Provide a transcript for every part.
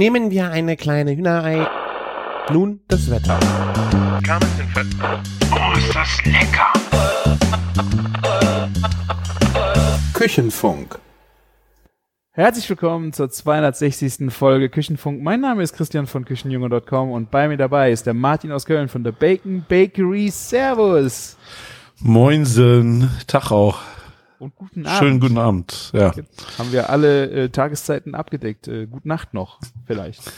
Nehmen wir eine kleine Hühnerei. Nun das Wetter. Oh, ist das lecker! Küchenfunk. Herzlich willkommen zur 260. Folge Küchenfunk. Mein Name ist Christian von Küchenjunge.com und bei mir dabei ist der Martin aus Köln von der Bacon Bakery. Servus. Moinsen, Tag auch. Und guten Abend. Schönen guten Abend. Ja. Haben wir alle äh, Tageszeiten abgedeckt. Äh, gute Nacht noch, vielleicht.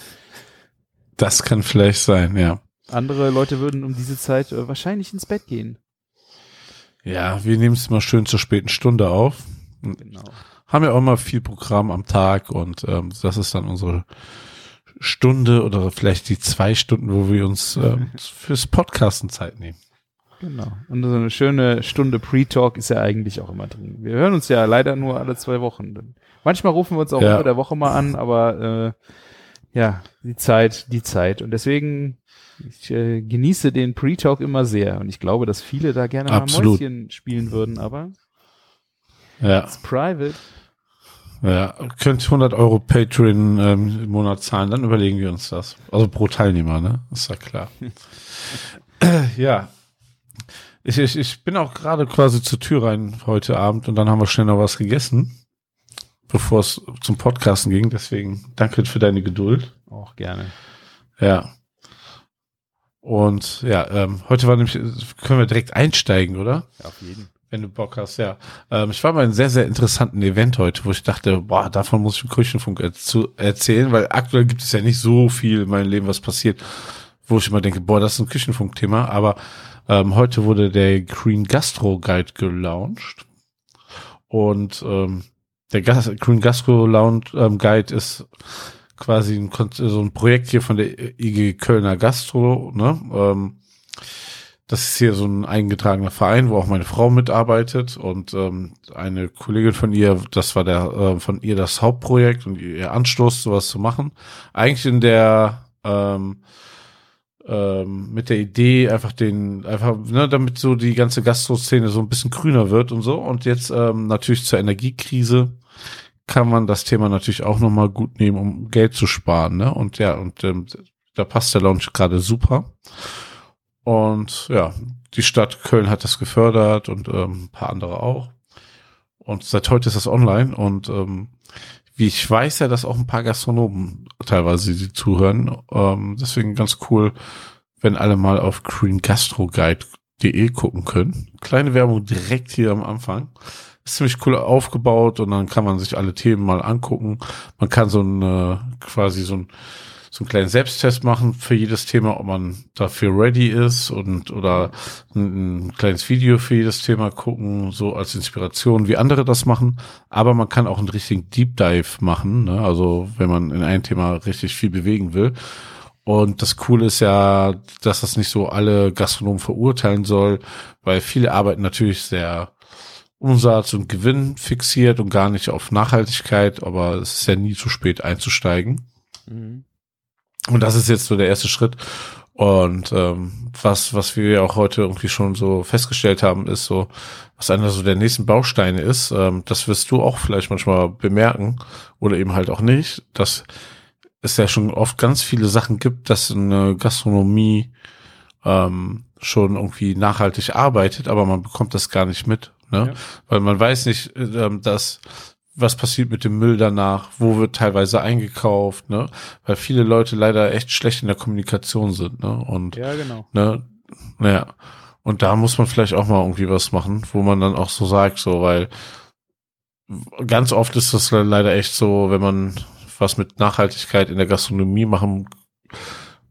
Das kann vielleicht sein, ja. Andere Leute würden um diese Zeit äh, wahrscheinlich ins Bett gehen. Ja, wir nehmen es mal schön zur späten Stunde auf. Genau. Haben ja auch mal viel Programm am Tag und ähm, das ist dann unsere Stunde oder vielleicht die zwei Stunden, wo wir uns ähm, fürs Podcasten Zeit nehmen. Genau. Und so eine schöne Stunde Pre-Talk ist ja eigentlich auch immer drin. Wir hören uns ja leider nur alle zwei Wochen. Manchmal rufen wir uns auch Ja. unter der Woche mal an, aber äh, ja, die Zeit, die Zeit. Und deswegen, ich äh, genieße den Pre-Talk immer sehr. Und ich glaube, dass viele da gerne Absolut. mal Mäuschen spielen würden, aber Ja, it's private. ja. Könnt 100 Euro Patreon ähm, im Monat zahlen, dann überlegen wir uns das. Also pro Teilnehmer, ne? Ist ja klar. Ja. Ich, ich, ich bin auch gerade quasi zur Tür rein heute Abend und dann haben wir schnell noch was gegessen, bevor es zum Podcasten ging. Deswegen danke für deine Geduld. Auch gerne. Ja. Und ja, ähm, heute war nämlich, können wir direkt einsteigen, oder? Ja, auf jeden. Wenn du Bock hast, ja. Ähm, ich war bei einem sehr, sehr interessanten Event heute, wo ich dachte, boah, davon muss ich im Küchenfunk zu erzählen, weil aktuell gibt es ja nicht so viel in meinem Leben, was passiert, wo ich immer denke, boah, das ist ein Küchenfunk-Thema. Aber ähm, heute wurde der Green Gastro Guide gelauncht. Und ähm, der Gas Green Gastro Lounge, ähm, Guide ist quasi ein, so ein Projekt hier von der IG Kölner Gastro, ne? Ähm, das ist hier so ein eingetragener Verein, wo auch meine Frau mitarbeitet und ähm, eine Kollegin von ihr, das war der äh, von ihr das Hauptprojekt und ihr Anstoß, sowas zu machen. Eigentlich in der ähm, ähm, mit der Idee, einfach den, einfach, ne, damit so die ganze Gastro-Szene so ein bisschen grüner wird und so. Und jetzt ähm, natürlich zur Energiekrise kann man das Thema natürlich auch nochmal gut nehmen, um Geld zu sparen, ne? Und ja, und ähm, da passt der Launch gerade super. Und ja, die Stadt Köln hat das gefördert und ähm, ein paar andere auch. Und seit heute ist das online und ähm, ich weiß ja, dass auch ein paar Gastronomen teilweise die zuhören. Ähm, deswegen ganz cool, wenn alle mal auf greengastroguide.de gucken können. Kleine Werbung direkt hier am Anfang. Ist ziemlich cool aufgebaut und dann kann man sich alle Themen mal angucken. Man kann so ein äh, quasi so ein so einen kleinen Selbsttest machen für jedes Thema, ob man dafür ready ist und oder ein, ein kleines Video für jedes Thema gucken, so als Inspiration, wie andere das machen. Aber man kann auch einen richtigen Deep Dive machen, ne? also wenn man in ein Thema richtig viel bewegen will. Und das Coole ist ja, dass das nicht so alle Gastronomen verurteilen soll, weil viele arbeiten natürlich sehr Umsatz und Gewinn fixiert und gar nicht auf Nachhaltigkeit, aber es ist ja nie zu spät einzusteigen. Mhm. Und das ist jetzt so der erste Schritt. Und ähm, was, was wir ja auch heute irgendwie schon so festgestellt haben, ist so, was einer so der nächsten Bausteine ist, ähm, das wirst du auch vielleicht manchmal bemerken oder eben halt auch nicht, dass es ja schon oft ganz viele Sachen gibt, dass eine Gastronomie ähm, schon irgendwie nachhaltig arbeitet, aber man bekommt das gar nicht mit. Ne? Ja. Weil man weiß nicht, ähm, dass was passiert mit dem Müll danach, wo wird teilweise eingekauft, ne? Weil viele Leute leider echt schlecht in der Kommunikation sind, ne? Und Ja, genau. ne, naja. Und da muss man vielleicht auch mal irgendwie was machen, wo man dann auch so sagt, so, weil ganz oft ist das leider echt so, wenn man was mit Nachhaltigkeit in der Gastronomie machen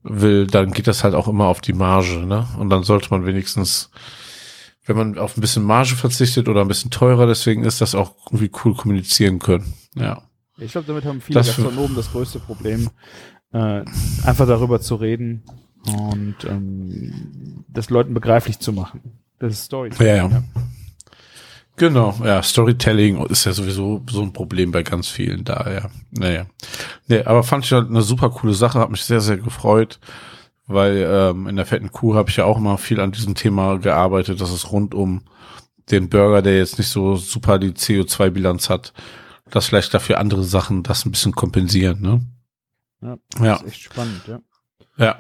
will, dann geht das halt auch immer auf die Marge, ne? Und dann sollte man wenigstens, wenn man auf ein bisschen Marge verzichtet oder ein bisschen teurer, deswegen ist das auch irgendwie cool kommunizieren können. Ja. Ich glaube, damit haben viele Das Gastronomen das größte Problem, äh, einfach darüber zu reden und ähm, das Leuten begreiflich zu machen. Das ist Story. Ja, ja. Genau, ja, Storytelling ist ja sowieso so ein Problem bei ganz vielen da, ja. Naja. Nee, aber fand ich halt eine super coole Sache, hat mich sehr, sehr gefreut, weil ähm, in der fetten Kuh habe ich ja auch immer viel an diesem Thema gearbeitet, dass es rund um den Burger, der jetzt nicht so super die CO2-Bilanz hat, dass vielleicht dafür andere Sachen das ein bisschen kompensieren, ne? Ja, Ja. Das ist echt spannend, ja. Ja.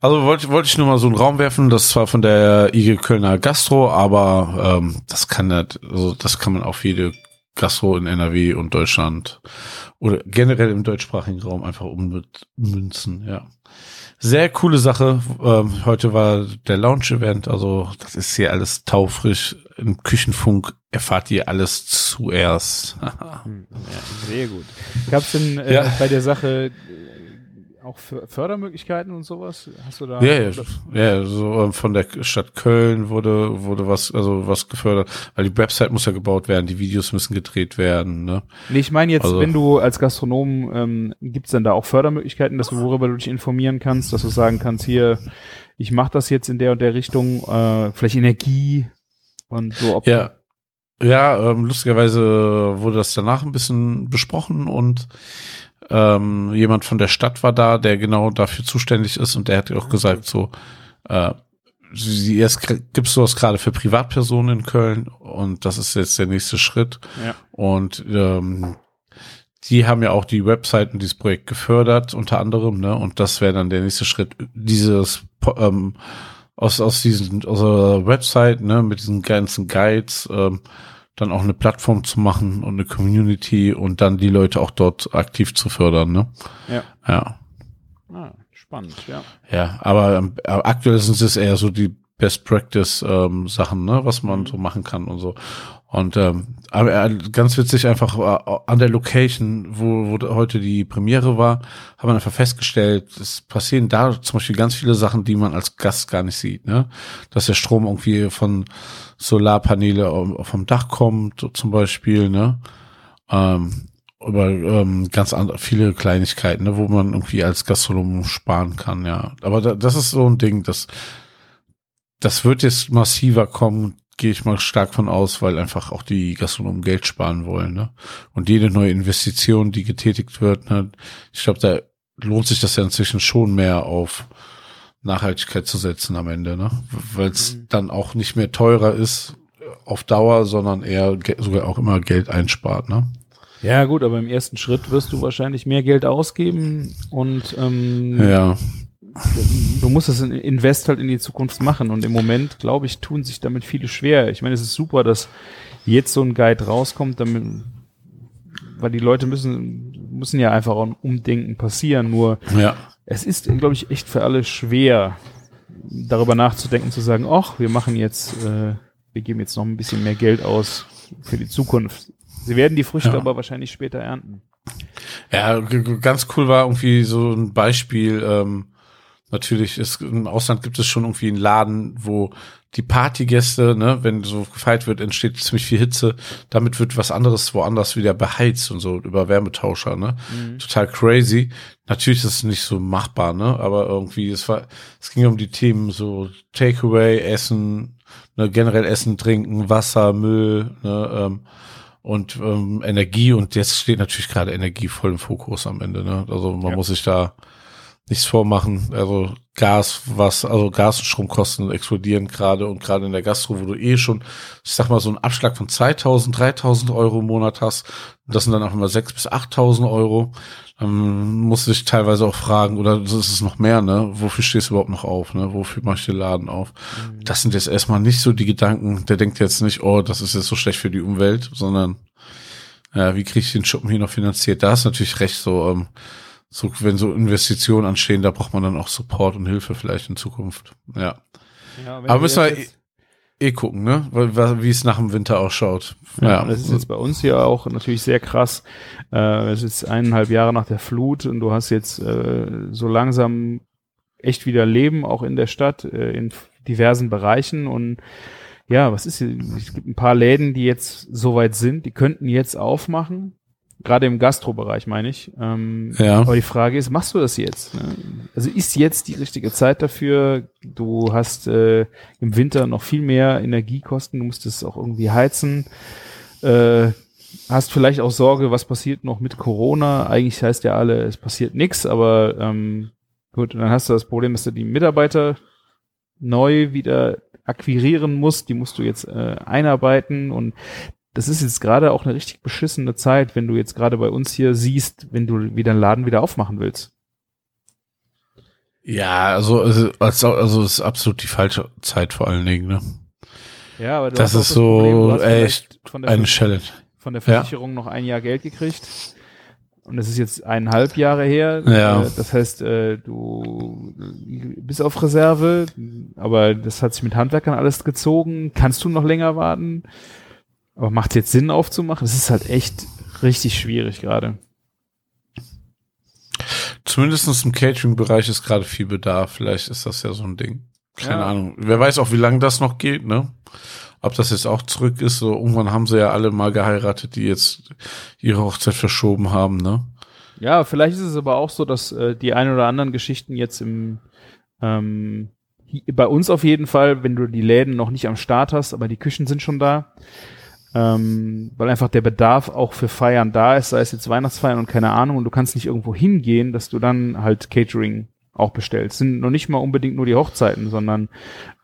Also wollte wollte ich nur mal so einen Raum werfen, das war von der IG Kölner Gastro, aber ähm, das kann also das kann man auf jede Gastro in NRW und Deutschland oder generell im deutschsprachigen Raum einfach ummünzen, ja. Sehr coole Sache. Ähm, heute war der Launch-Event, also das ist hier alles taufrisch. Im Küchenfunk erfahrt ihr alles zuerst. Ja sehr gut. Gab es denn äh, Ja. bei der Sache auch För- Fördermöglichkeiten und sowas? Hast du da? Ja, ja, ja, so ähm, von der Stadt Köln wurde wurde was also was gefördert, weil die Website muss ja gebaut werden, die Videos müssen gedreht werden, ne? Nee, ich meine jetzt, Also- wenn du als Gastronom, ähm, gibt's denn da auch Fördermöglichkeiten, dass du worüber du dich informieren kannst, dass du sagen kannst, hier, ich mache das jetzt in der und der Richtung, äh, vielleicht Energie und so. Ob Ja. Ja, ähm, lustigerweise wurde das danach ein bisschen besprochen und ähm, jemand von der Stadt war da, der genau dafür zuständig ist und der hat auch gesagt so, äh, sie erst gibt's sowas gerade für Privatpersonen in Köln und das ist jetzt der nächste Schritt. Ja. Und ähm, die haben ja auch die Webseiten dieses Projekt gefördert, unter anderem, ne? Und das wäre dann der nächste Schritt, dieses ähm, aus aus diesen aus der Website, ne, mit diesen ganzen Guides, ähm, dann auch eine Plattform zu machen und eine Community und dann die Leute auch dort aktiv zu fördern, ne? Ja. Ja. Ah, spannend, ja. Ja, aber, ähm, aktuell sind es eher so die Best Practice ähm, Sachen, ne, was man so machen kann und so. Und ähm, aber äh, ganz witzig einfach äh, an der Location, wo, wo heute die Premiere war, haben wir einfach festgestellt, es passieren da zum Beispiel ganz viele Sachen, die man als Gast gar nicht sieht, ne? Dass der Strom irgendwie von Solarpaneele vom Dach kommt, zum Beispiel, ne? Ähm, über ähm, ganz andere, viele Kleinigkeiten, ne, wo man irgendwie als Gastronom sparen kann, ja. Aber da, das ist so ein Ding, das, das wird jetzt massiver kommen, gehe ich mal stark von aus, weil einfach auch die Gastronomen Geld sparen wollen, ne? Und jede neue Investition, die getätigt wird, ne, ich glaube, da lohnt sich das ja inzwischen schon mehr auf Nachhaltigkeit zu setzen am Ende, ne? Weil es Mhm. dann auch nicht mehr teurer ist auf Dauer, sondern eher sogar auch immer Geld einspart, ne? Ja, gut, aber im ersten Schritt wirst du wahrscheinlich mehr Geld ausgeben und ähm, Ja. Du musst das in- Invest halt in die Zukunft machen. Und im Moment, glaube ich, tun sich damit viele schwer. Ich meine, es ist super, dass jetzt so ein Guide rauskommt, damit, weil die Leute müssen, müssen ja einfach auch ein Umdenken passieren. Nur Ja. es ist, glaube ich, echt für alle schwer, darüber nachzudenken, zu sagen, ach, wir machen jetzt, äh, wir geben jetzt noch ein bisschen mehr Geld aus für die Zukunft. Sie werden die Früchte Ja. aber wahrscheinlich später ernten. Ja, ganz cool war irgendwie so ein Beispiel. Ähm, natürlich ist im Ausland gibt es schon irgendwie einen Laden, wo die Partygäste, ne, wenn so gefeiert wird, entsteht ziemlich viel Hitze. Damit wird was anderes woanders wieder beheizt und so über Wärmetauscher, ne? Total crazy. Natürlich ist es nicht so machbar, ne? Aber irgendwie, es war, es ging um die Themen so Takeaway, Essen, ne, generell Essen, Trinken, Wasser, Müll, ne, ähm, und ähm, Energie und jetzt steht natürlich gerade Energie voll im Fokus am Ende. Ne? Also man Ja. muss sich da nichts vormachen. Also Gas, was, also Gas- und Stromkosten explodieren gerade und gerade in der Gastro, wo du eh schon, ich sag mal, so einen Abschlag von 2000, 3000 Euro im Monat hast, das sind dann auch immer 6 bis 8000 Euro, dann musst du dich teilweise auch fragen, oder das ist es noch mehr, ne? Wofür stehst du überhaupt noch auf, ne? Wofür machst du den Laden auf? Das sind jetzt erstmal nicht so die Gedanken, der denkt jetzt nicht, oh, das ist jetzt so schlecht für die Umwelt, sondern ja, wie kriege ich den Schuppen hier noch finanziert? Da ist natürlich recht so, ähm, so, wenn so Investitionen anstehen, da braucht man dann auch Support und Hilfe vielleicht in Zukunft. Ja. Ja, Aber müssen wir eh gucken, ne? Wie es nach dem Winter ausschaut. Ja, Ja. das ist jetzt bei uns hier auch natürlich sehr krass. Äh, es ist eineinhalb Jahre nach der Flut und du hast jetzt äh, so langsam echt wieder Leben, auch in der Stadt, äh, in diversen Bereichen und ja, was ist hier? Es gibt ein paar Läden, die jetzt soweit sind, die könnten jetzt aufmachen. Gerade im Gastrobereich meine ich. Ähm, Ja. Aber die Frage ist, machst du das jetzt? Ne? Also ist jetzt die richtige Zeit dafür? Du hast äh, im Winter noch viel mehr Energiekosten, du musst es auch irgendwie heizen. Äh, hast vielleicht auch Sorge, was passiert noch mit Corona? Eigentlich heißt ja alle, es passiert nichts, aber ähm, gut, dann hast du das Problem, dass du die Mitarbeiter neu wieder akquirieren musst, die musst du jetzt äh, einarbeiten und das ist jetzt gerade auch eine richtig beschissene Zeit, wenn du jetzt gerade bei uns hier siehst, wenn du wieder einen Laden wieder aufmachen willst. Ja, also, also, also, es ist absolut die falsche Zeit vor allen Dingen, ne? Ja, aber du Das ist Problem, du so hast echt vielleicht von der, eine Challenge. von der Ja. Versicherung noch ein Jahr Geld gekriegt. Und das ist jetzt eineinhalb Jahre her. Ja. Äh, Das heißt, äh, du bist auf Reserve, aber das hat sich mit Handwerkern alles gezogen. Kannst du noch länger warten? Aber macht jetzt Sinn aufzumachen? Das ist halt echt richtig schwierig gerade. Zumindest im Catering-Bereich ist gerade viel Bedarf. Vielleicht ist das ja so ein Ding. Keine Ja. Ahnung. Wer weiß auch, wie lange das noch geht, ne? Ob das jetzt auch zurück ist. So, irgendwann haben sie ja alle mal geheiratet, die jetzt ihre Hochzeit verschoben haben, ne? Ja, vielleicht ist es aber auch so, dass äh, die ein oder anderen Geschichten jetzt im ähm, bei uns auf jeden Fall, wenn du die Läden noch nicht am Start hast, aber die Küchen sind schon da, ähm, weil einfach der Bedarf auch für Feiern da ist, sei es jetzt Weihnachtsfeiern und keine Ahnung, und du kannst nicht irgendwo hingehen, dass du dann halt Catering auch bestellst. Sind noch nicht mal unbedingt nur die Hochzeiten, sondern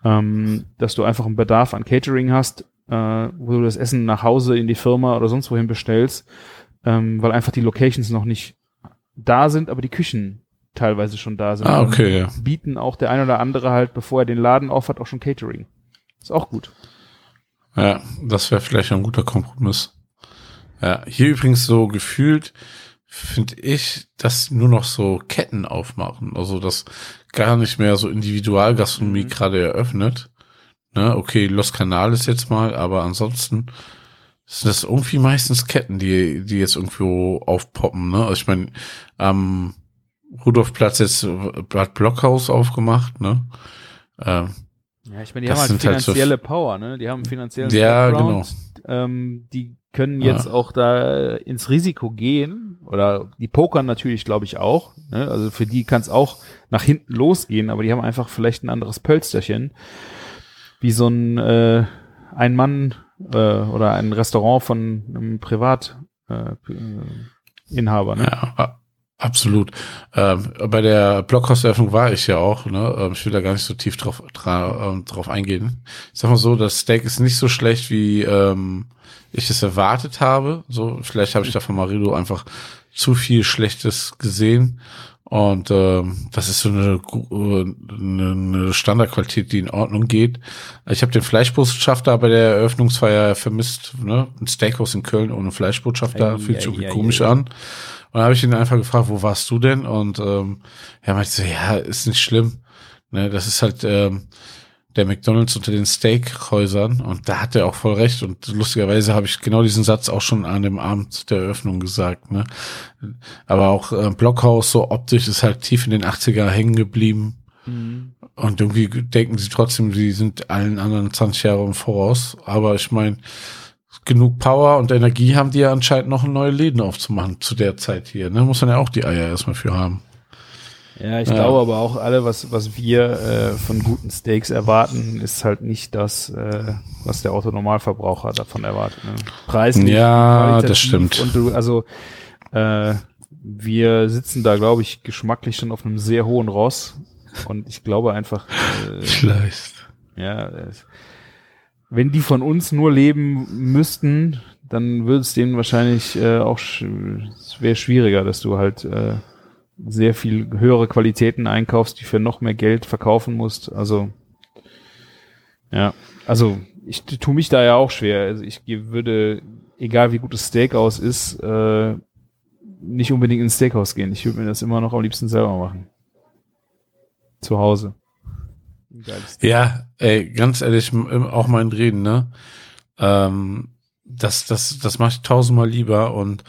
ähm, dass du einfach einen Bedarf an Catering hast, äh, wo du das Essen nach Hause in die Firma oder sonst wohin bestellst, ähm, weil einfach die Locations noch nicht da sind, aber die Küchen teilweise schon da sind. Ah, okay, ja. Bieten auch der ein oder andere halt, bevor er den Laden aufhat, auch schon Catering. Ist auch gut. Ja, das wäre vielleicht ein guter Kompromiss. Ja, hier übrigens so gefühlt finde ich, dass nur noch so Ketten aufmachen. Also, dass gar nicht mehr so Individualgastronomie Mhm. gerade eröffnet. Ne, okay, Los Canales jetzt mal, aber ansonsten sind das irgendwie meistens Ketten, die, die jetzt irgendwo aufpoppen, ne? Also ich meine, am Rudolfplatz jetzt hat Blockhaus aufgemacht, ne? Ähm, Ja, ich meine, die Das haben halt sind halt so finanzielle Power, ne? Die haben einen finanziellen Ja, genau. Background. Ähm, die können jetzt Ja. auch da ins Risiko gehen oder die pokern natürlich, glaube ich, auch. Ne? Also für die kann es auch nach hinten losgehen, aber die haben einfach vielleicht ein anderes Pölsterchen, wie so ein äh, ein Mann äh, oder ein Restaurant von einem Privat äh, äh, Inhaber. Ne? Ja, absolut. Ähm, bei der Blockhauseröffnung war ich ja auch, ne? Ähm, ich will da gar nicht so tief drauf, dra ähm, drauf eingehen. Ich sag mal so, das Steak ist nicht so schlecht, wie ähm, ich es erwartet habe. So, vielleicht habe ich da von Marido einfach zu viel Schlechtes gesehen. Und ähm, das ist so eine, äh, eine, eine Standardqualität, die in Ordnung geht. Ich habe den Fleischbotschafter bei der Eröffnungsfeier vermisst. Ne? Ein Steakhouse in Köln ohne Fleischbotschafter Ei, fühlt sich irgendwie komisch an. Und dann habe ich ihn einfach gefragt, wo warst du denn? Und ähm, er meinte so, ja, ist nicht schlimm. Ne, das ist halt ähm, der McDonalds unter den Steakhäusern und da hat er auch voll recht und lustigerweise habe ich genau diesen Satz auch schon an dem Abend der Eröffnung gesagt. Ne? Aber auch äh, Blockhaus so optisch ist halt tief in den 80er hängen geblieben Mhm. und irgendwie denken sie trotzdem, sie sind allen anderen 20 Jahre im Voraus. Aber ich meine, genug Power und Energie haben die ja anscheinend noch neue Läden aufzumachen zu der Zeit hier. Ne? Muss man ja auch die Eier erstmal für haben. Ja, ich Ja. glaube aber auch alle, was, was wir äh, von guten Steaks erwarten, ist halt nicht das, äh, was der Autonormalverbraucher davon erwartet. Ne? Preislich, Ja, das stimmt. Und du, also äh, wir sitzen da, glaube ich, geschmacklich schon auf einem sehr hohen Ross. Und ich glaube einfach, äh, Vielleicht. ja, wenn die von uns nur leben müssten, dann würde es denen wahrscheinlich äh, auch sch- es wäre schwieriger, dass du halt äh, sehr viel höhere Qualitäten einkaufst, die für noch mehr Geld verkaufen musst. Also ja, also ich tue mich da ja auch schwer. Also ich würde, egal wie gut das Steakhouse ist, äh, nicht unbedingt ins Steakhouse gehen. Ich würde mir das immer noch am liebsten selber machen. Zu Hause. Ja, ey, ganz ehrlich, auch mein Reden, ne? Ähm, das, das, das mache ich tausendmal lieber und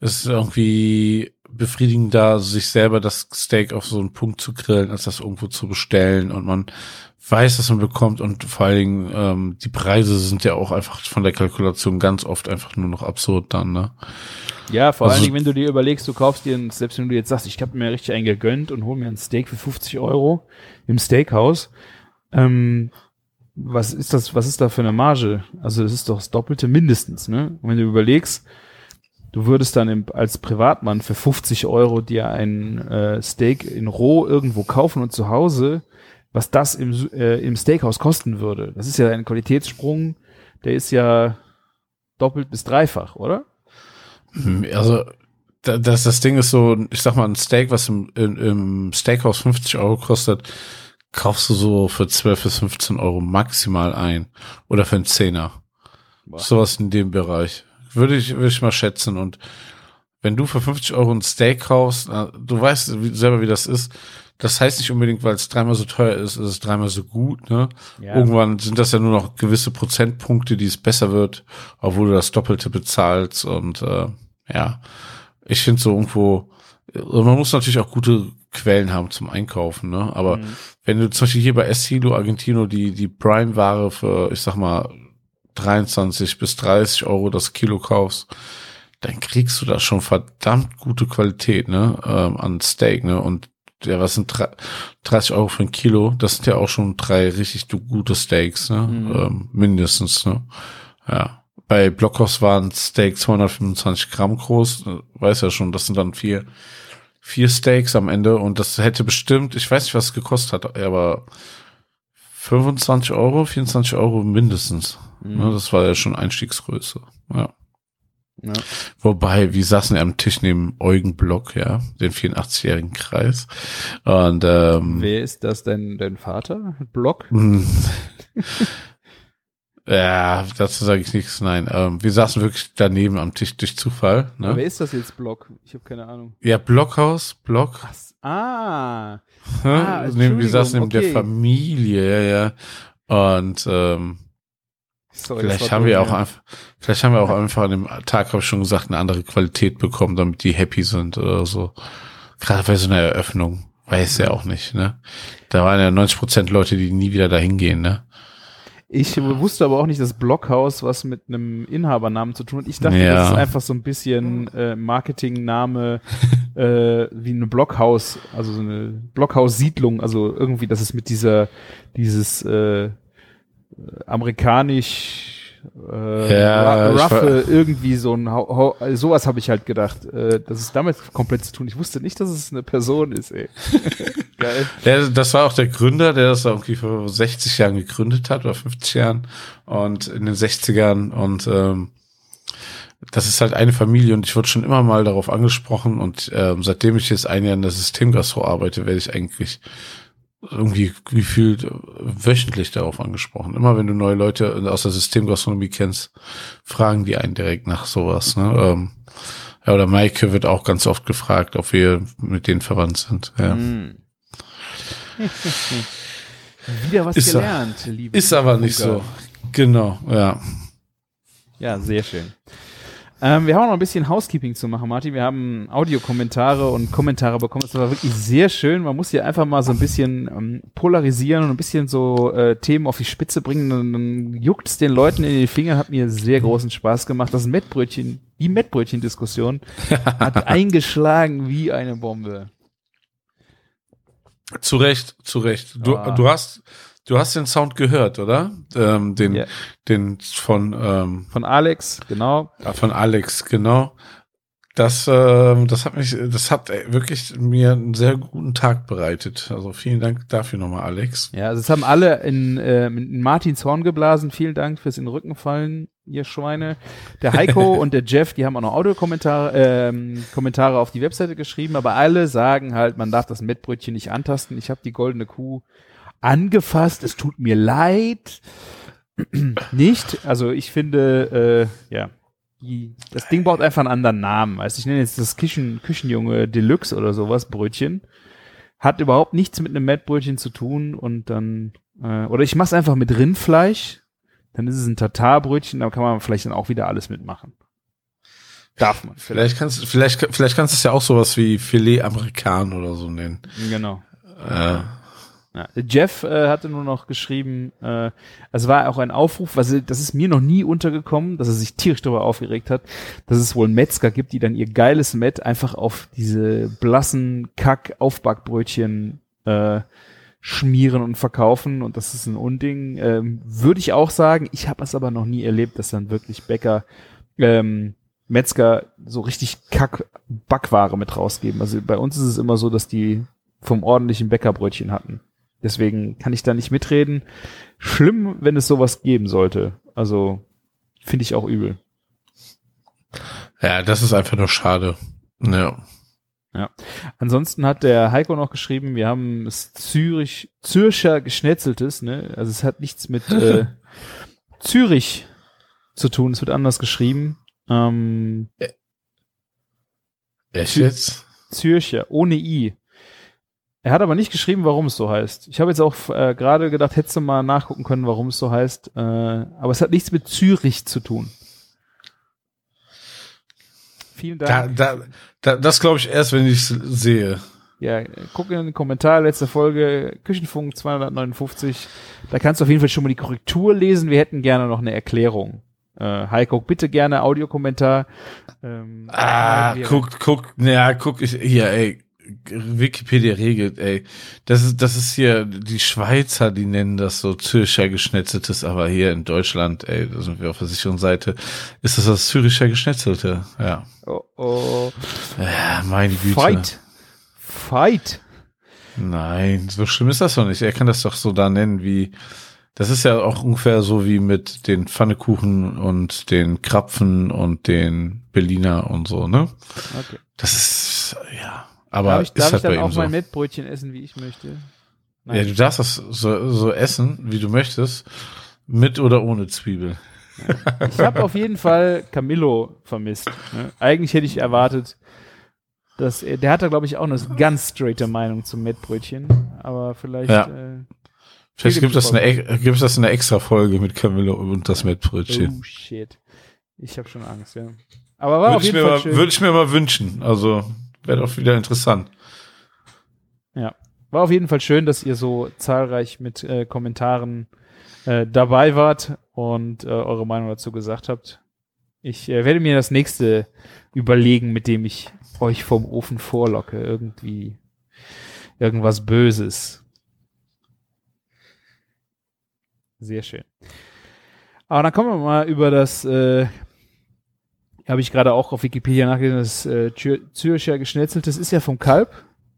es ist irgendwie befriedigender, sich selber das Steak auf so einen Punkt zu grillen, als das irgendwo zu bestellen und man weiß, was man bekommt und vor allen Dingen ähm, die Preise sind ja auch einfach von der Kalkulation ganz oft einfach nur noch absurd dann, ne? Ja, vor Also- allen Dingen, wenn du dir überlegst, du kaufst dir, ein, selbst wenn du jetzt sagst, ich habe mir richtig einen gegönnt und hol mir ein Steak für 50 Euro im Steakhouse, ähm, was ist das, was ist da für eine Marge? Also das ist doch das Doppelte mindestens, ne? Und wenn du überlegst, du würdest dann im, als Privatmann für 50 Euro dir ein äh, Steak in Roh irgendwo kaufen und zu Hause, was das im, äh, im Steakhouse kosten würde. Das ist ja ein Qualitätssprung, der ist ja doppelt bis dreifach, oder? Also da- das, das Ding ist so, ich sag mal, ein Steak, was im, im, im Steakhouse 50 Euro kostet, kaufst du so für 12 bis 15 Euro maximal ein. Oder für einen Zehner. Boah. Sowas in dem Bereich. Würde ich, würde ich mal schätzen. Und wenn du für 50 Euro ein Steak kaufst, du weißt selber, wie das ist. Das heißt nicht unbedingt, weil es dreimal so teuer ist, ist es dreimal so gut, ne? Ja. Irgendwann sind das ja nur noch gewisse Prozentpunkte, die es besser wird, obwohl du das Doppelte bezahlst und äh, ja, ich finde so irgendwo, also man muss natürlich auch gute Quellen haben zum Einkaufen, ne? Aber Mhm. wenn du zum Beispiel hier bei Estilo Argentino die die Prime-Ware für, ich sag mal 23 bis 30 Euro das Kilo kaufst, dann kriegst du da schon verdammt gute Qualität, ne? Ähm, an Steak, ne? Und ja, was sind drei- 30 Euro für ein Kilo? Das sind ja auch schon drei richtig gute Steaks, ne? Mhm. Ähm, mindestens, ne? Ja. Bei Blockhaus waren Steak 225 Gramm groß. Weiß ja schon, das sind dann vier, vier Steaks am Ende und das hätte bestimmt, ich weiß nicht, was es gekostet hat, aber 25 Euro, 24 Euro mindestens. Mhm. Ne, das war ja schon Einstiegsgröße. Ja. Ja. Wobei, wir saßen ja am Tisch neben Eugen Block, ja, den 84-jährigen Kreis. Und ähm, Wer ist das denn, dein Vater? Block? ja, dazu sage ich nichts. Nein, ähm, wir saßen wirklich daneben am Tisch durch Zufall. Aber Ne? Wer ist das jetzt, Block? Ich habe keine Ahnung. Ja, Blockhaus, Block. Was? Ah. Ah, neben, wir saßen neben der okay. Familie, ja, ja. Und ähm, Sorry, vielleicht haben wir auch ja. einfach, vielleicht haben wir auch einfach an dem Tag, habe ich schon gesagt, eine andere Qualität bekommen, damit die happy sind oder so. Gerade bei so einer Eröffnung, weiß ja auch nicht, ne? Da waren ja 90 Prozent Leute, die nie wieder dahin gehen, ne? Ich wusste aber auch nicht, dass Blockhaus was mit einem Inhabernamen zu tun hat. Ich dachte, Ja. das ist einfach so ein bisschen äh, Marketingname äh, wie eine Blockhaus, also so eine Blockhaus-Siedlung. Also irgendwie, das ist mit dieser, dieses äh, amerikanisch äh, Ja, Ru- ich Ruffe, irgendwie so ein also sowas habe ich halt gedacht. Äh, das ist damit komplett zu tun. Ich wusste nicht, dass es eine Person ist, ey. Geil. Der, das war auch der Gründer, der das irgendwie vor 60 Jahren gegründet hat oder 50 Jahren und in den 60ern und ähm, das ist halt eine Familie und ich wurde schon immer mal darauf angesprochen und ähm, seitdem ich jetzt ein Jahr in der Systemgastro arbeite, werde ich eigentlich irgendwie gefühlt wöchentlich darauf angesprochen. Immer wenn du neue Leute aus der Systemgastronomie kennst, fragen die einen direkt nach sowas. Ne? Ähm, ja, oder Maike wird auch ganz oft gefragt, ob wir mit denen verwandt sind. Ja. Mm. Wieder was Ist er- gelernt, liebe Ist aber nicht Funker. so. Genau, ja. Ja, sehr schön. Ähm, wir haben auch noch ein bisschen Housekeeping zu machen, Martin. Wir haben Audiokommentare und Kommentare bekommen. Das war wirklich sehr schön. Man muss hier einfach mal so ein bisschen ähm, polarisieren und ein bisschen so äh, Themen auf die Spitze bringen. Dann, dann juckt es den Leuten in die Finger. Hat mir sehr großen Spaß gemacht. Das Mettbrötchen, die Mettbrötchen-Diskussion hat eingeschlagen wie eine Bombe. Zu Recht, zu Recht. Du, Ah. du hast, du hast den Sound gehört, oder? Ähm, den, Ja. den von, ähm, Von Alex, genau. von Alex, genau. Das, ähm, das hat mich, das hat äh, wirklich mir einen sehr guten Tag bereitet. Also vielen Dank dafür nochmal, Alex. Ja, also es haben alle in, äh, in Martins Horn geblasen. Vielen Dank fürs in den Rücken fallen, ihr Schweine. Der Heiko und der Jeff, die haben auch noch Audiokommentare ähm, Kommentare auf die Webseite geschrieben, aber alle sagen halt, man darf das Mettbrötchen nicht antasten. Ich habe die goldene Kuh angefasst. Es tut mir leid. nicht. Also ich finde, äh, ja, die, das Ding braucht einfach einen anderen Namen. Also ich nenne jetzt das Küchen, Küchenjunge Deluxe oder sowas, Brötchen. Hat überhaupt nichts mit einem Mettbrötchen zu tun und dann, äh, oder ich mach's einfach mit Rindfleisch, dann ist es ein Tatarbrötchen, da kann man vielleicht dann auch wieder alles mitmachen. Darf man. Vielleicht kannst, vielleicht, vielleicht kannst du es ja auch sowas wie Filet Amerikan oder so nennen. Genau. Äh, Ja. Jeff äh, hatte nur noch geschrieben, äh, es war auch ein Aufruf, was das ist mir noch nie untergekommen, dass er sich tierisch darüber aufgeregt hat, dass es wohl Metzger gibt, die dann ihr geiles Mett einfach auf diese blassen Kack-Aufbackbrötchen äh, schmieren und verkaufen und das ist ein Unding. Ähm, Würde ich auch sagen, ich habe es aber noch nie erlebt, dass dann wirklich Bäcker ähm, Metzger so richtig Kack-Backware mit rausgeben. Also bei uns ist es immer so, dass die vom ordentlichen Bäckerbrötchen hatten. Deswegen kann ich da nicht mitreden. Schlimm, wenn es sowas geben sollte. Also finde ich auch übel. ja, das ist einfach nur schade. Ja. Ansonsten hat der Heiko noch geschrieben, wir haben es Zürich, Zürcher Geschnetzeltes, ne? Also es hat nichts mit äh, Zürich zu tun, es wird anders geschrieben. Ähm, Echt jetzt? Zürcher, ohne I. Er hat aber nicht geschrieben, warum es so heißt. Ich habe jetzt auch äh, gerade gedacht, hättest du mal nachgucken können, warum es so heißt. Äh, aber es hat nichts mit Zürich zu tun. Vielen Dank. Da, da, da, das glaube ich erst, wenn ich es sehe. Ja, guck in den Kommentar, letzte Folge, Küchenfunk 259. Da kannst du auf jeden Fall schon mal die Korrektur lesen. Wir hätten gerne noch eine Erklärung. Äh, Heiko, bitte gerne Audiokommentar. Ähm, Ah, guck, guck, ja, guck, ich, hier, ey, Wikipedia regelt, ey. Das ist, das ist hier, die Schweizer, die nennen das so Zürcher Geschnetzeltes, aber hier in Deutschland, ey, da sind wir auf der sicheren Seite, ist das das Züricher Geschnetzelte, ja. Oh, oh. Ja, meine Güte. Fight. Fight. Nein, so schlimm ist das doch nicht. Er kann das doch so da nennen wie, das ist ja auch ungefähr so wie mit den Pfannekuchen und den Krapfen und den Berliner und so, ne? Okay. Das ist, ja. Aber darf ich, ist darf halt ich dann auch so. mein Mettbrötchen essen, wie ich möchte? Ja, du darfst das so, so essen, wie du möchtest, mit oder ohne Zwiebel. Ich habe auf jeden Fall Camillo vermisst. Ne? Eigentlich hätte ich erwartet, dass er, der hat da glaube ich auch eine ganz straighte Meinung zum Mettbrötchen, aber vielleicht Ja. äh, Vielleicht gibt das, eine, gibt das eine extra Folge mit Camillo und das Mettbrötchen. oh shit. Ich habe schon Angst, ja. Aber war Würde auf ich, jeden mir Fall mal, schön. würde ich mir mal wünschen. Also, wäre doch wieder interessant. Ja. War auf jeden Fall schön, dass ihr so zahlreich mit äh, Kommentaren äh, dabei wart und äh, eure Meinung dazu gesagt habt. Ich äh, werde mir das nächste überlegen, mit dem ich euch vom Ofen vorlocke. Irgendwie irgendwas Böses. Sehr schön. Aber dann kommen wir mal über das, äh, habe ich gerade auch auf Wikipedia nachgelesen, das äh, Zür- Zürcher Geschnetzeltes ist ja vom Kalb.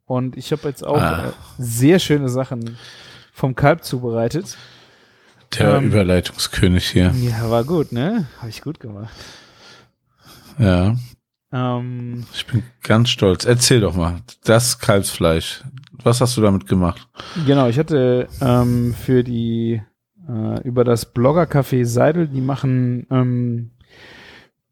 Und ich habe jetzt auch Ah. äh, sehr schöne Sachen vom Kalb zubereitet. Der Ähm. Überleitungskönig hier. Ja, war gut, ne? Habe ich gut gemacht. Ja, Ähm, ich bin ganz stolz. Erzähl doch mal. Das Kalbsfleisch. Was hast du damit gemacht? genau, ich hatte ähm, für die äh, über das Blogger-Café Seidel, die machen ähm,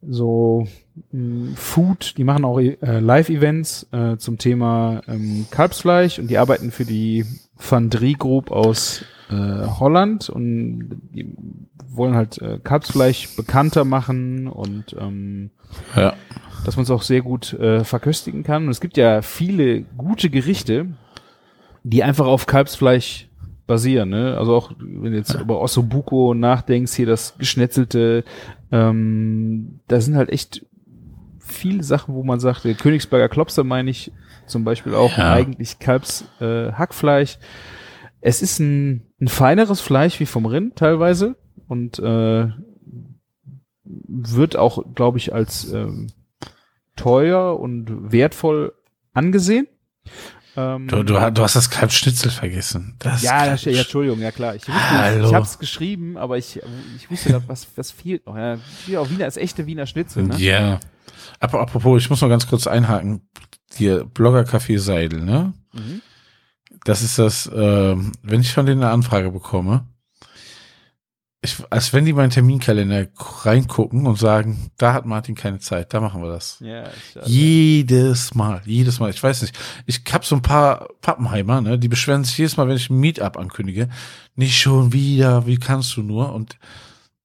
so mh, Food, die machen auch äh, Live-Events äh, zum Thema ähm, Kalbsfleisch und die arbeiten für die Fandrie Group aus äh, Holland und die wollen halt äh, Kalbsfleisch bekannter machen und ähm, Ja. dass man es auch sehr gut äh, verköstigen kann. Und es gibt ja viele gute Gerichte, die einfach auf Kalbsfleisch basieren. Ne? Also auch, wenn du jetzt über Ossobuco nachdenkst, hier das geschnetzelte, ähm, da sind halt echt viele Sachen, wo man sagt, der Königsberger Klopster meine ich zum Beispiel auch Ja. eigentlich Kalbs äh, Hackfleisch. Es ist ein, ein feineres Fleisch wie vom Rind teilweise und äh, wird auch, glaube ich, als ähm, teuer und wertvoll angesehen. Ähm, Du, du, du hast das Kalbschnitzel vergessen. Das ja, das, ja, Entschuldigung, ja klar. Ich, wusste, ich habe es geschrieben, aber ich, ich wusste, was, was fehlt noch. Ja, auch Wiener, das echte Wiener Schnitzel. Ne? Ja. Aber apropos, ich muss noch ganz kurz einhaken. Hier, Blogger Café Seidel, ne? Mhm. Das ist das, ähm, wenn ich von denen eine Anfrage bekomme, ich, als wenn die meinen Terminkalender reingucken und sagen, da hat Martin keine Zeit, da machen wir das. Ja, Jedes Mal, jedes Mal. Ich weiß nicht. Ich hab so ein paar Pappenheimer, ne, die beschweren sich jedes Mal, wenn ich ein Meetup ankündige. Nicht schon wieder, wie kannst du nur? Und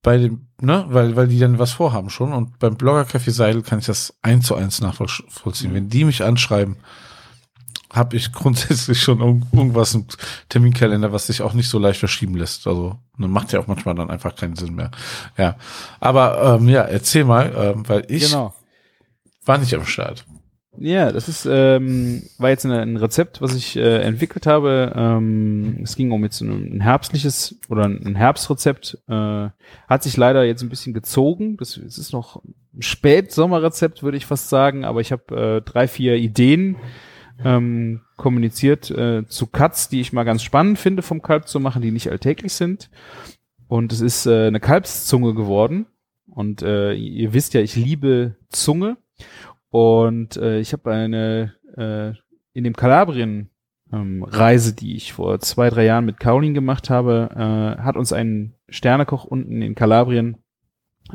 bei dem, ne, weil, weil die dann was vorhaben schon. Und beim Blogger Café Seidel kann ich das eins zu eins nachvollziehen. Mhm. Wenn die mich anschreiben, habe ich grundsätzlich schon irgend- irgendwas im Terminkalender, was sich auch nicht so leicht verschieben lässt. Also ne, macht ja auch manchmal dann einfach keinen Sinn mehr. Ja, aber ähm, ja, erzähl mal, ähm, weil ich genau. war nicht am Start. Ja, das ist ähm, war jetzt eine, ein Rezept, was ich äh, entwickelt habe. Ähm, es ging um jetzt ein, ein herbstliches oder ein Herbstrezept. Äh, hat sich leider jetzt ein bisschen gezogen. Das, es ist noch ein Spätsommerrezept, würde ich fast sagen. Aber ich habe äh, drei, vier Ideen ähm, kommuniziert äh, zu Cuts, die ich mal ganz spannend finde, vom Kalb zu machen, die nicht alltäglich sind. Und es ist äh, eine Kalbszunge geworden. Und äh, ihr wisst ja, ich liebe Zunge. Und äh, ich habe eine äh, in dem Kalabrien ähm, Reise, die ich vor zwei, drei Jahren mit Caroline gemacht habe, äh, hat uns ein Sternekoch unten in Kalabrien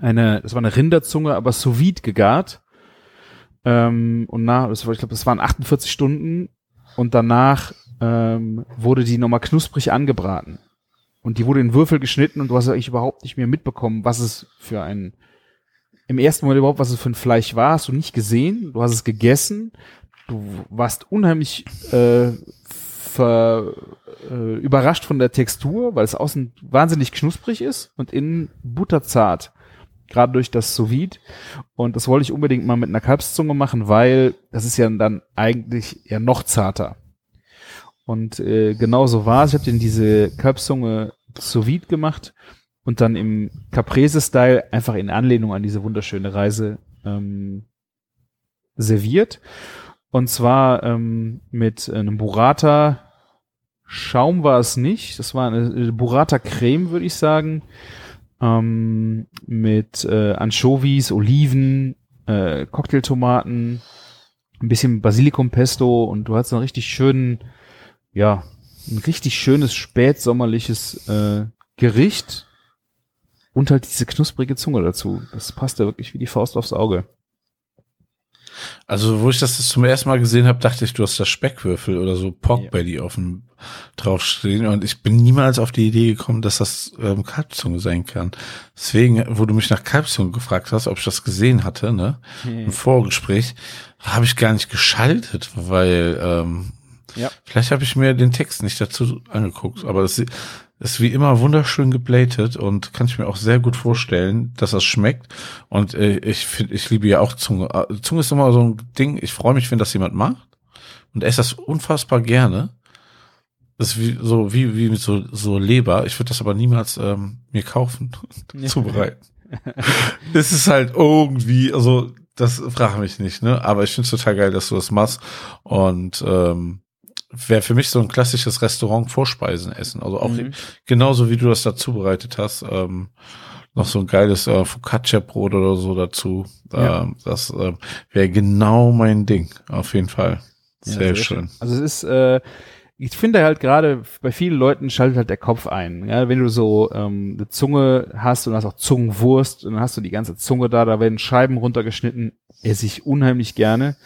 eine, das war eine Rinderzunge, aber sous vide gegart. Ähm, und nach, ich glaube, das waren 48 Stunden und danach ähm, wurde die nochmal knusprig angebraten. Und die wurde in Würfel geschnitten und du hast eigentlich überhaupt nicht mehr mitbekommen, was es für ein, im ersten Moment überhaupt, was es für ein Fleisch war, hast du nicht gesehen. Du hast es gegessen. Du warst unheimlich äh, ver, äh, überrascht von der Textur, weil es außen wahnsinnig knusprig ist und innen butterzart. Gerade durch das sous. Und das wollte ich unbedingt mal mit einer Kalbszunge machen, weil das ist ja dann eigentlich ja noch zarter. Und äh, genau so war es. Ich habe den diese Kalbszunge sous gemacht und dann im Caprese-Style einfach in Anlehnung an diese wunderschöne Reise ähm, serviert. Und zwar ähm, mit einem Burrata. Schaum war es nicht. Das war eine Burrata Creme, würde ich sagen. Ähm, mit äh, Anchovies, Oliven, äh, Cocktailtomaten, ein bisschen Basilikum Pesto und du hast einen richtig schönen ja, ein richtig schönes spätsommerliches äh, Gericht und halt diese knusprige Zunge dazu. Das passt ja wirklich wie die Faust aufs Auge. Also, wo ich das zum ersten Mal gesehen habe, dachte ich, du hast das Speckwürfel oder so Pork Belly ja. auf dem draufstehen und ich bin niemals auf die Idee gekommen, dass das ähm, Kalbzunge sein kann. Deswegen, wo du mich nach Kalbzunge gefragt hast, ob ich das gesehen hatte, ne, im Vorgespräch, habe ich gar nicht geschaltet, weil ähm, ja. Vielleicht habe ich mir den Text nicht dazu angeguckt, aber es ist wie immer wunderschön geblätet und kann ich mir auch sehr gut vorstellen, dass das schmeckt. Und äh, ich finde, ich liebe ja auch Zunge. Äh, Zunge ist immer so ein Ding. Ich freue mich, wenn das jemand macht und esse das unfassbar gerne. Das ist wie so wie wie mit so so Leber. Ich würde das aber niemals ähm, mir kaufen und zubereiten. Es ist halt irgendwie, also das frage mich nicht, ne? Aber ich finde es total geil, dass du das machst und ähm, wäre für mich so ein klassisches Restaurant Vorspeisen essen. Also auch mhm. genauso wie du das da zubereitet hast. Ähm, noch so ein geiles äh, Focaccia-Brot oder so dazu. Ja. Ähm, das äh, wäre genau mein Ding, auf jeden Fall. Sehr, ja, sehr schön. schön. Also es ist, äh, ich finde halt gerade bei vielen Leuten schaltet halt der Kopf ein. Ja, wenn du so ähm, eine Zunge hast und hast auch Zungenwurst und dann hast du die ganze Zunge da, da werden Scheiben runtergeschnitten, esse ich unheimlich gerne.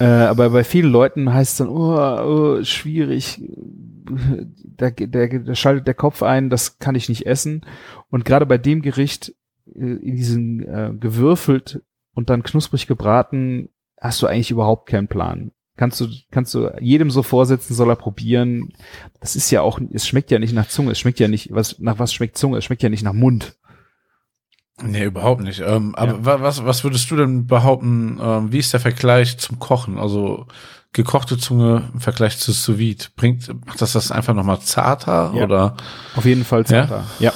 Äh, aber bei vielen Leuten heißt es dann, oh, oh schwierig, da, da, da schaltet der Kopf ein, das kann ich nicht essen. Und gerade bei dem Gericht, äh, in diesen äh, gewürfelt und dann knusprig gebraten, hast du eigentlich überhaupt keinen Plan. Kannst du, kannst du jedem so vorsetzen, soll er probieren. Das ist ja auch, es schmeckt ja nicht nach Zunge, es schmeckt ja nicht, was, nach was schmeckt Zunge? Es schmeckt ja nicht nach Mund. Nee, überhaupt nicht. Ähm, aber ja. was, was würdest du denn behaupten, ähm, wie ist der Vergleich zum Kochen? Also gekochte Zunge im Vergleich zu sous vide. Bringt, macht das das einfach nochmal zarter ja. oder? Auf jeden Fall zarter, ja. ja.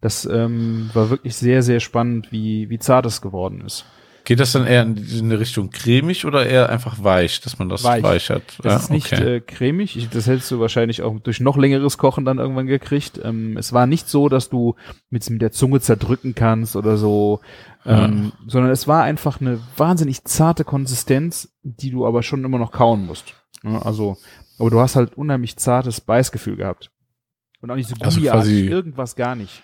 Das ähm, war wirklich sehr, sehr spannend, wie, wie zart es geworden ist. Geht das dann eher in eine Richtung cremig oder eher einfach weich, dass man das weich, weich hat? Das ja, ist nicht okay. äh, cremig. Ich, das hättest du wahrscheinlich auch durch noch längeres Kochen dann irgendwann gekriegt. Ähm, es war nicht so, dass du mit, mit der Zunge zerdrücken kannst oder so, ähm, ja. sondern es war einfach eine wahnsinnig zarte Konsistenz, die du aber schon immer noch kauen musst. Ja, also, aber du hast halt unheimlich zartes Beißgefühl gehabt. Und auch nicht so gummiartig, also irgendwas gar nicht.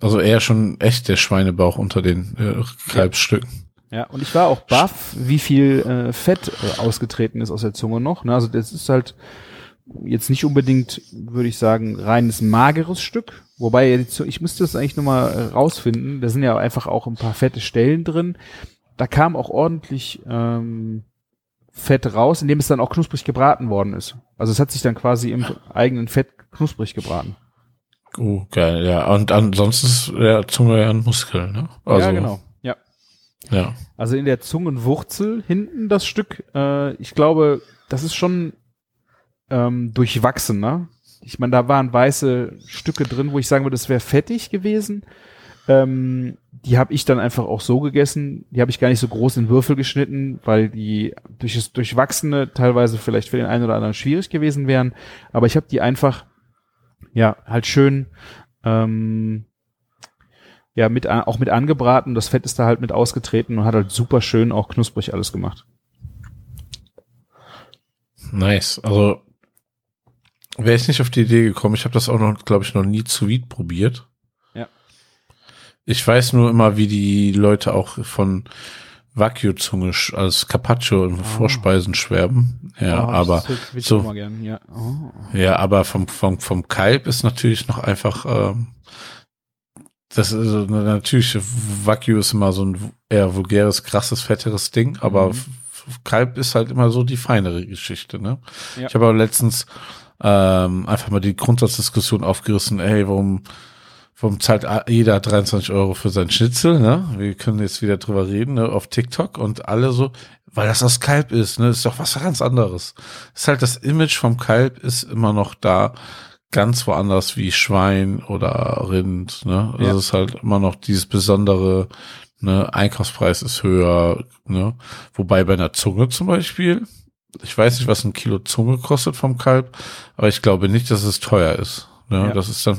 Also eher schon echt der Schweinebauch unter den äh, Kalbsstücken. Ja, und ich war auch baff, wie viel äh, Fett äh, ausgetreten ist aus der Zunge noch. Ne? Also das ist halt jetzt nicht unbedingt, würde ich sagen, reines mageres Stück. Wobei, ich müsste das eigentlich nochmal äh, rausfinden. Da sind ja einfach auch ein paar fette Stellen drin. Da kam auch ordentlich ähm, Fett raus, indem es dann auch knusprig gebraten worden ist. Also es hat sich dann quasi im eigenen Fett knusprig gebraten. Oh, geil, ja. Und ansonsten ist der Zunge ja ein Muskel, ne? Also, ja, genau. Ja. Ja. Also in der Zungenwurzel hinten das Stück, äh, ich glaube, das ist schon ähm, durchwachsen, ne? Ich meine, da waren weiße Stücke drin, wo ich sagen würde, das wäre fettig gewesen. Ähm, die habe ich dann einfach auch so gegessen. Die habe ich gar nicht so groß in Würfel geschnitten, weil die durch das Durchwachsene teilweise vielleicht für den einen oder anderen schwierig gewesen wären. Aber ich habe die einfach ja, halt schön, ähm, ja mit an- auch mit angebraten. Das Fett ist da halt mit ausgetreten und hat halt super schön auch knusprig alles gemacht. Nice. Also wäre ich nicht auf die Idee gekommen. Ich habe das auch noch, glaube ich, noch nie zu Vide probiert. Ja. Ich weiß nur immer, wie die Leute auch von Wagyu-Zunge als Carpaccio in Vorspeisen schwärmen. Ja, Oh, aber so- ja. Oh. ja, aber vom vom vom Kalb ist natürlich noch einfach ähm, das ist natürlich Wagyu ist immer so ein eher vulgäres, krasses, fetteres Ding, aber Mhm. Kalb ist halt immer so die feinere Geschichte, ne? Ja. Ich habe aber letztens ähm, einfach mal die Grundsatzdiskussion aufgerissen, ey, warum, warum zahlt jeder 23 Euro für sein Schnitzel, ne? Wir können jetzt wieder drüber reden, ne, auf TikTok und alle so, weil das aus Kalb ist, ne, ist doch was ganz anderes. Ist halt das Image vom Kalb ist immer noch da, ganz woanders wie Schwein oder Rind, ne? Also Ja. es ist halt immer noch dieses besondere, ne, Einkaufspreis ist höher, ne? Wobei bei einer Zunge zum Beispiel, ich weiß nicht, was ein Kilo Zunge kostet vom Kalb, aber ich glaube nicht, dass es teuer ist. Ne? Ja. Das ist dann,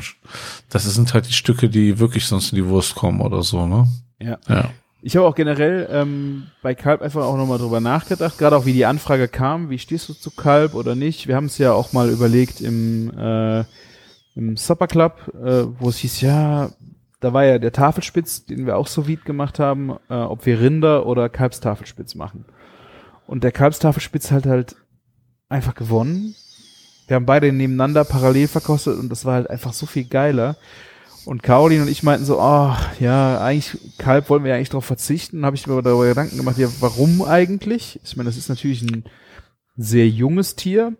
das sind halt die Stücke, die wirklich sonst in die Wurst kommen oder so, ne? Ja. Ja. Ich habe auch generell ähm, bei Kalb einfach auch nochmal drüber nachgedacht, gerade auch wie die Anfrage kam, wie stehst du zu Kalb oder nicht. Wir haben es ja auch mal überlegt im, äh, im Supper Club, äh, wo es hieß, ja, da war ja der Tafelspitz, den wir auch so vide gemacht haben, äh, ob wir Rinder oder Kalbstafelspitz machen. Und der Kalbstafelspitz hat halt einfach gewonnen. Wir haben beide nebeneinander parallel verkostet und das war halt einfach so viel geiler. Und Caroline und ich meinten so, oh, ja, eigentlich, Kalb wollen wir ja eigentlich darauf verzichten. Habe ich mir darüber Gedanken gemacht, ja, warum eigentlich? Ich meine, das ist natürlich ein sehr junges Tier.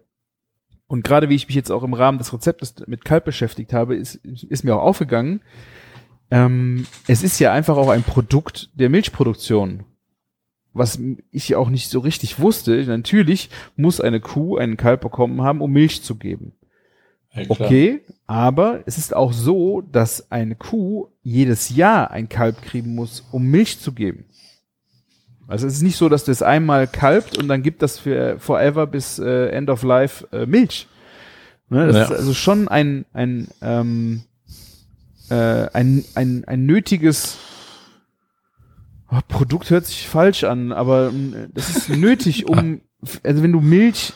Und gerade wie ich mich jetzt auch im Rahmen des Rezeptes mit Kalb beschäftigt habe, ist, ist mir auch aufgegangen, ähm, es ist ja einfach auch ein Produkt der Milchproduktion. Was ich auch nicht so richtig wusste. Natürlich muss eine Kuh einen Kalb bekommen haben, um Milch zu geben. Okay, aber es ist auch so, dass eine Kuh jedes Jahr ein Kalb kriegen muss, um Milch zu geben. Also es ist nicht so, dass das einmal kalbt und dann gibt das für forever bis äh, End of Life äh, Milch. Ne, das Ja. ist also schon ein ein ähm, äh, ein, ein ein nötiges oh, Produkt hört sich falsch an, aber ähm, das ist nötig, um also wenn du Milch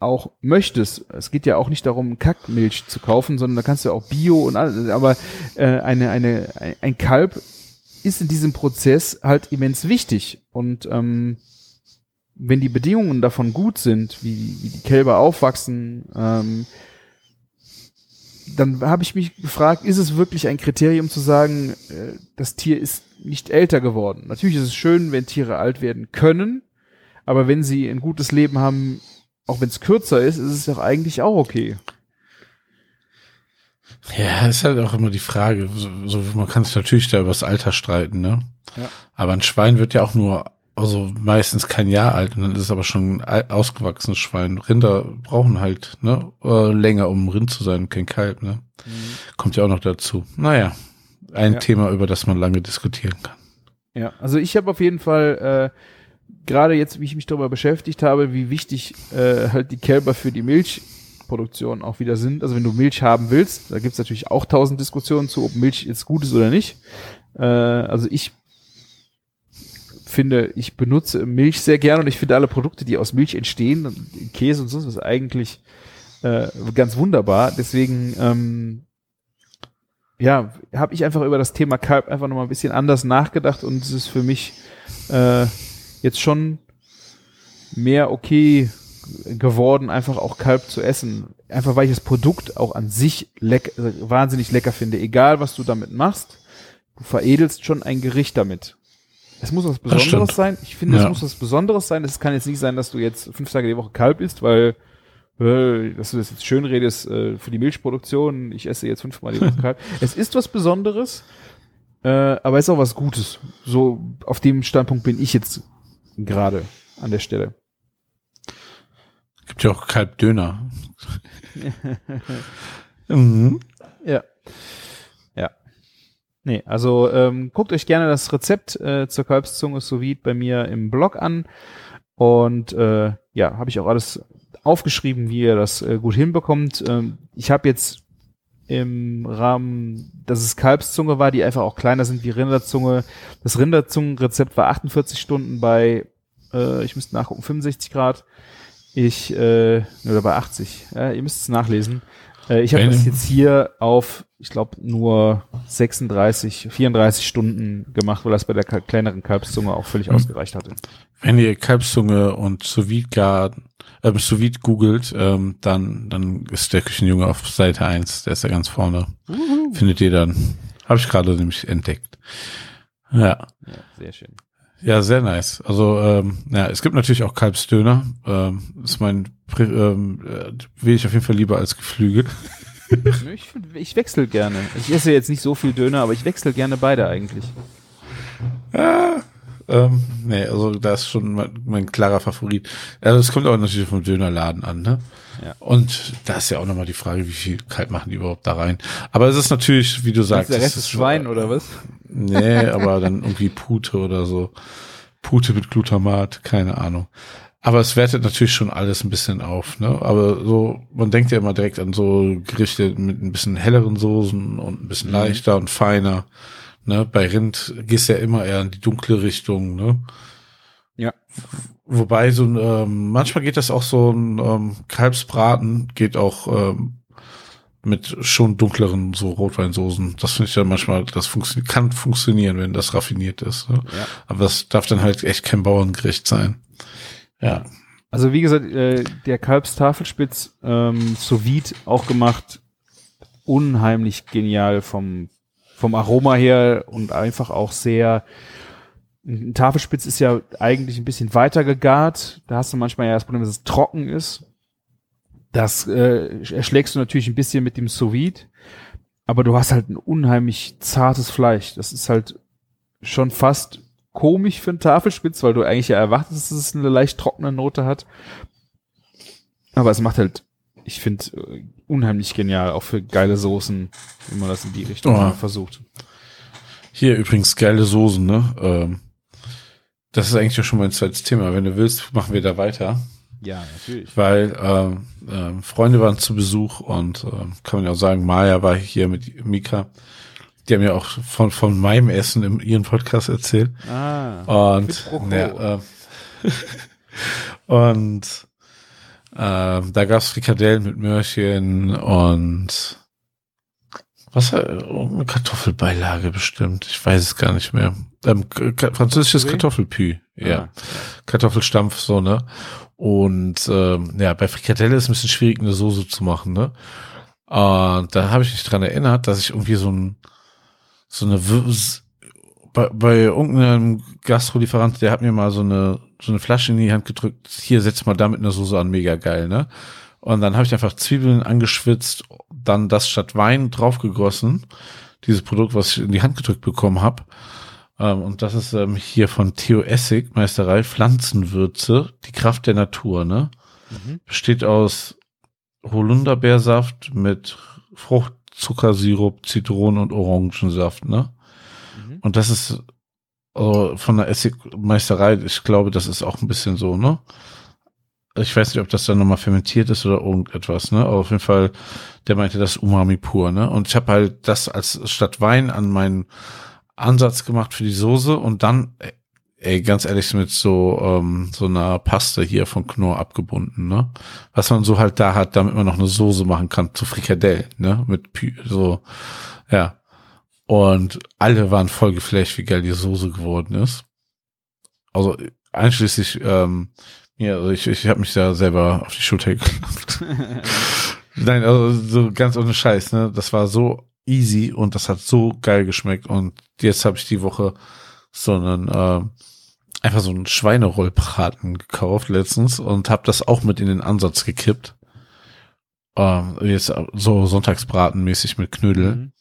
auch möchtest, es geht ja auch nicht darum, Kackmilch zu kaufen, sondern da kannst du auch Bio und alles, aber äh, eine, eine, ein- ein Kalb ist in diesem Prozess halt immens wichtig. Und ähm, wenn die Bedingungen davon gut sind, wie, wie die Kälber aufwachsen, ähm, dann habe ich mich gefragt, ist es wirklich ein Kriterium zu sagen, äh, das Tier ist nicht älter geworden? Natürlich ist es schön, wenn Tiere alt werden können, aber wenn sie ein gutes Leben haben, auch wenn es kürzer ist, ist es doch eigentlich auch okay. Ja, ist halt auch immer die Frage. So, man kann sich natürlich da über das Alter streiten, ne? Ja. Aber ein Schwein wird ja auch nur, also meistens kein Jahr alt und dann ist es aber schon ein ausgewachsenes Schwein. Rinder brauchen halt, ne, äh, länger, um ein Rind zu sein kein Kalb, ne? Kommt ja auch noch dazu. Naja, ein Ja. Thema, über das man lange diskutieren kann. Ja, also ich habe auf jeden Fall äh, gerade jetzt, wie ich mich darüber beschäftigt habe, wie wichtig äh, halt die Kälber für die Milchproduktion auch wieder sind. Also wenn du Milch haben willst, da gibt's natürlich auch tausend Diskussionen zu, ob Milch jetzt gut ist oder nicht. Äh, also ich finde, ich benutze Milch sehr gerne und ich finde alle Produkte, die aus Milch entstehen, Käse und sonst was eigentlich äh, ganz wunderbar. Deswegen ähm, ja, habe ich einfach über das Thema Kalb einfach nochmal ein bisschen anders nachgedacht und es ist für mich äh, jetzt schon mehr okay geworden, einfach auch Kalb zu essen. Einfach weil ich das Produkt auch an sich leck äh, wahnsinnig lecker finde. Egal, was du damit machst, du veredelst schon ein Gericht damit. Es muss was. Besonderes sein. Ich finde, es Ja. muss was Besonderes sein. Es kann jetzt nicht sein, dass du jetzt fünf Tage die Woche Kalb isst, weil dass du das jetzt schön redest äh, für die Milchproduktion. Ich esse jetzt fünfmal die Woche Kalb. Es ist was Besonderes, äh, aber es ist auch was Gutes. So auf dem Standpunkt bin ich jetzt gerade an der Stelle. Gibt ja auch Kalbdöner. mhm. Ja. Ja. Nee, also ähm, guckt euch gerne das Rezept äh, zur Kalbszunge sous vide bei mir im Blog an. Und äh, ja, habe ich auch alles aufgeschrieben, wie ihr das äh, gut hinbekommt. Ähm, ich habe jetzt im Rahmen, dass es Kalbszunge war, die einfach auch kleiner sind wie Rinderzunge. Das Rinderzungenrezept war 48 Stunden bei, äh, ich müsste nachgucken, 65 Grad. Ich, äh, oder bei 80. Ja, ihr müsst es nachlesen. Äh, ich habe das jetzt hier auf, ich glaube, nur 36, 34 Stunden gemacht, weil das bei der kleineren Kalbszunge auch völlig mhm. ausgereicht hatte. Wenn ihr Kalbszunge und sous äh, sous googelt, ähm, dann, dann ist der Küchenjunge auf Seite 1, der ist da ganz vorne. Mhm. Findet ihr dann. Habe ich gerade nämlich entdeckt. Ja. ja. Sehr schön. Ja, sehr nice. Also ähm, ja, es gibt natürlich auch Kalbsdöner. Ähm, ist mein ähm, äh, will ich auf jeden Fall lieber als Geflügel. ich, ich wechsle gerne. Ich esse jetzt nicht so viel Döner, aber ich wechsle gerne beide eigentlich. Ja, ähm, nee, also da ist schon mein, mein klarer Favorit. Also es kommt auch natürlich vom Dönerladen an, ne? Ja. Und da ist ja auch nochmal die Frage, wie viel Kalb machen die überhaupt da rein. Aber es ist natürlich, wie du sagst. Der Rest ist Schwein oder was? Nee, aber dann irgendwie Pute oder so. Pute mit Glutamat, keine Ahnung. Aber es wertet natürlich schon alles ein bisschen auf, ne? Aber so, man denkt ja immer direkt an so Gerichte mit ein bisschen helleren Soßen und ein bisschen mhm. leichter und feiner. Ne? Bei Rind gehst ja immer eher in die dunkle Richtung, ne? Ja. Wobei so ein, ähm, manchmal geht das auch so ein ähm, Kalbsbraten geht auch ähm, mit schon dunkleren so Rotweinsoßen. Das finde ich ja manchmal, das funktio kann funktionieren, wenn das raffiniert ist. Ne? Ja. Aber das darf dann halt echt kein Bauerngericht sein. Ja. Also wie gesagt, äh, der Kalbstafelspitz ähm, sous vide auch gemacht, unheimlich genial vom vom Aroma her und einfach auch sehr ein Tafelspitz ist ja eigentlich ein bisschen weiter gegart. Da hast du manchmal ja das Problem, dass es trocken ist. Das äh, erschlägst du natürlich ein bisschen mit dem sous -Vide, aber du hast halt ein unheimlich zartes Fleisch. Das ist halt schon fast komisch für einen Tafelspitz, weil du eigentlich ja erwartest, dass es eine leicht trockene Note hat. Aber es macht halt, ich finde, äh, unheimlich genial, auch für geile Soßen, wenn man das in die Richtung oh. versucht. Hier übrigens geile Soßen, ne? Ähm, das ist eigentlich schon mein zweites Thema. Wenn du willst, machen wir da weiter. Ja, natürlich. Weil ähm, äh, Freunde waren zu Besuch und äh, kann man ja auch sagen, Maya war hier mit Mika. Die haben ja auch von, von meinem Essen in ihren Podcast erzählt. Ah. Und, ne, äh, und äh, da gab's Frikadellen mit Möhrchen und was eine Kartoffelbeilage bestimmt. Ich weiß es gar nicht mehr. Ähm, französisches Kartoffelpü. Ja. Ah. Kartoffelstampf, so, ne? Und ähm, ja, bei Frikadelle ist es ein bisschen schwierig, eine Soße zu machen, ne? Und da habe ich mich dran erinnert, dass ich irgendwie so ein so eine bei, bei irgendeinem Gastrolieferant, der hat mir mal so eine so eine Flasche in die Hand gedrückt. Hier setz mal damit eine Soße an, mega geil, ne? Und dann habe ich einfach Zwiebeln angeschwitzt, dann das statt Wein draufgegossen, dieses Produkt, was ich in die Hand gedrückt bekommen habe. Ähm, und das ist ähm, hier von Theo Essig, Meisterei, Pflanzenwürze, die Kraft der Natur, ne? Mhm. Besteht aus Holunderbeersaft mit Fruchtzuckersirup, Zitronen und Orangensaft, ne? Mhm. Und das ist von der Essigmeisterei, ich glaube, das ist auch ein bisschen so, ne? Ich weiß nicht, ob das dann nochmal fermentiert ist oder irgendetwas, ne? Aber auf jeden Fall, der meinte das Umami pur, ne? Und ich habe halt das als statt Wein an meinen Ansatz gemacht für die Soße und dann, ey, ganz ehrlich, mit so ähm, so einer Paste hier von Knorr abgebunden, ne? Was man so halt da hat, damit man noch eine Soße machen kann zu Frikadellen, ne? Mit Pü so, ja. Und alle waren voll geflasht, wie geil die Soße geworden ist. Also einschließlich ähm, ja, also ich, ich habe mich da selber auf die Schulter geklopft. Nein, also so ganz ohne Scheiß, ne? Das war so easy und das hat so geil geschmeckt. Und jetzt habe ich die Woche so einen äh, einfach so einen Schweinerollbraten gekauft letztens und habe das auch mit in den Ansatz gekippt. Ähm, jetzt so Sonntagsbraten mäßig mit Knödel. Mhm.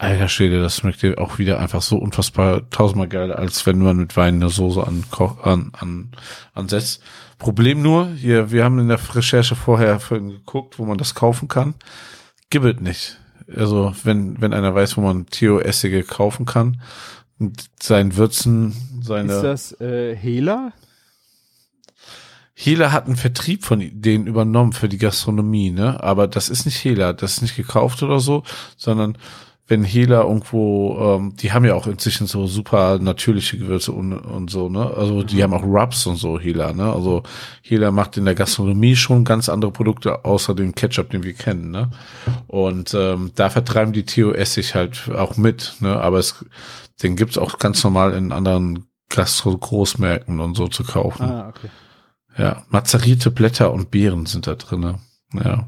Alter Schwede, das schmeckt dir auch wieder einfach so unfassbar tausendmal geil, als wenn man mit Wein eine Soße an, an, an, ansetzt. Problem nur, hier, wir haben in der Recherche vorher geguckt, wo man das kaufen kann. Gibt nicht. Also, wenn, wenn einer weiß, wo man Theo-Essige kaufen kann, sein Würzen, seine. Ist das, äh, Hela? Hela hat einen Vertrieb von denen übernommen für die Gastronomie, ne? Aber das ist nicht Hela, das ist nicht gekauft oder so, sondern wenn Hela irgendwo, ähm, die haben ja auch inzwischen so super natürliche Gewürze und, und so, ne? Also die haben auch Rubs und so, Hela, ne? Also Hela macht in der Gastronomie schon ganz andere Produkte außer dem Ketchup, den wir kennen, ne? Und ähm, da vertreiben die Theo Essig halt auch mit, ne? Aber es, den gibt's auch ganz normal in anderen Gastro-Großmärkten und so zu kaufen. Ah, okay. Ja, mazerierte Blätter und Beeren sind da drinne. Ja.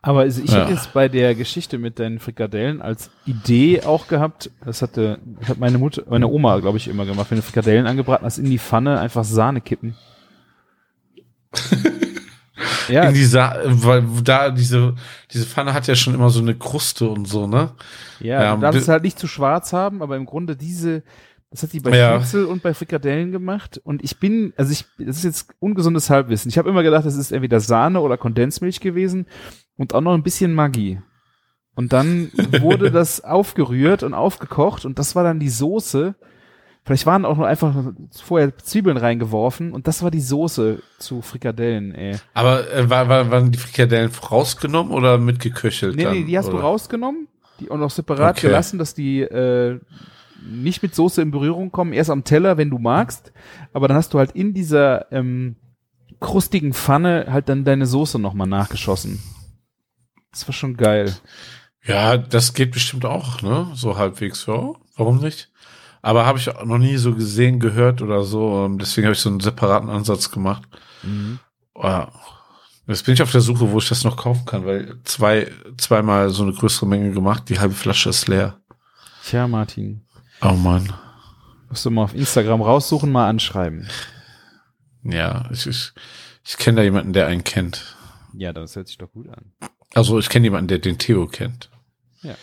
Aber also ich Ja. hätte jetzt bei der Geschichte mit deinen Frikadellen als Idee auch gehabt, das hatte, hat meine Mutter, meine Oma, glaube ich, immer gemacht, wenn du Frikadellen angebraten hast, in die Pfanne einfach Sahne kippen. ja, In die Sa weil da diese, diese Pfanne hat ja schon immer so eine Kruste und so, ne? ja, ja, du darfst es halt nicht zu schwarz haben, aber im Grunde diese, das hat sie bei Ja. Schnitzel und bei Frikadellen gemacht und ich bin, also ich, das ist jetzt ungesundes Halbwissen. Ich habe immer gedacht, es ist entweder Sahne oder Kondensmilch gewesen und auch noch ein bisschen Maggi. Und dann wurde das aufgerührt und aufgekocht und das war dann die Soße. Vielleicht waren auch nur einfach vorher Zwiebeln reingeworfen und das war die Soße zu Frikadellen, ey. Aber äh, war, war, waren die Frikadellen rausgenommen oder mitgeköchelt? Nee, dann, nee, die hast du oder? rausgenommen, die auch noch separat Okay. gelassen, dass die äh, nicht mit Soße in Berührung kommen, erst am Teller, wenn du magst, aber dann hast du halt in dieser ähm, krustigen Pfanne halt dann deine Soße nochmal nachgeschossen. Das war schon geil. Ja, das geht bestimmt auch, ne? So halbwegs, ja. Warum nicht? Aber habe ich noch nie so gesehen, gehört oder so. ähm, Deswegen habe ich so einen separaten Ansatz gemacht. Ja. Jetzt bin ich auf der Suche, wo ich das noch kaufen kann, weil zwei, zweimal so eine größere Menge gemacht, die halbe Flasche ist leer. Tja, Martin, Oh Mann. musst du mal auf Instagram raussuchen, mal anschreiben. Ja, ich, ich, ich kenne da jemanden, der einen kennt. Ja, das hört sich doch gut an. Also ich kenne jemanden, der den Theo kennt. Ja.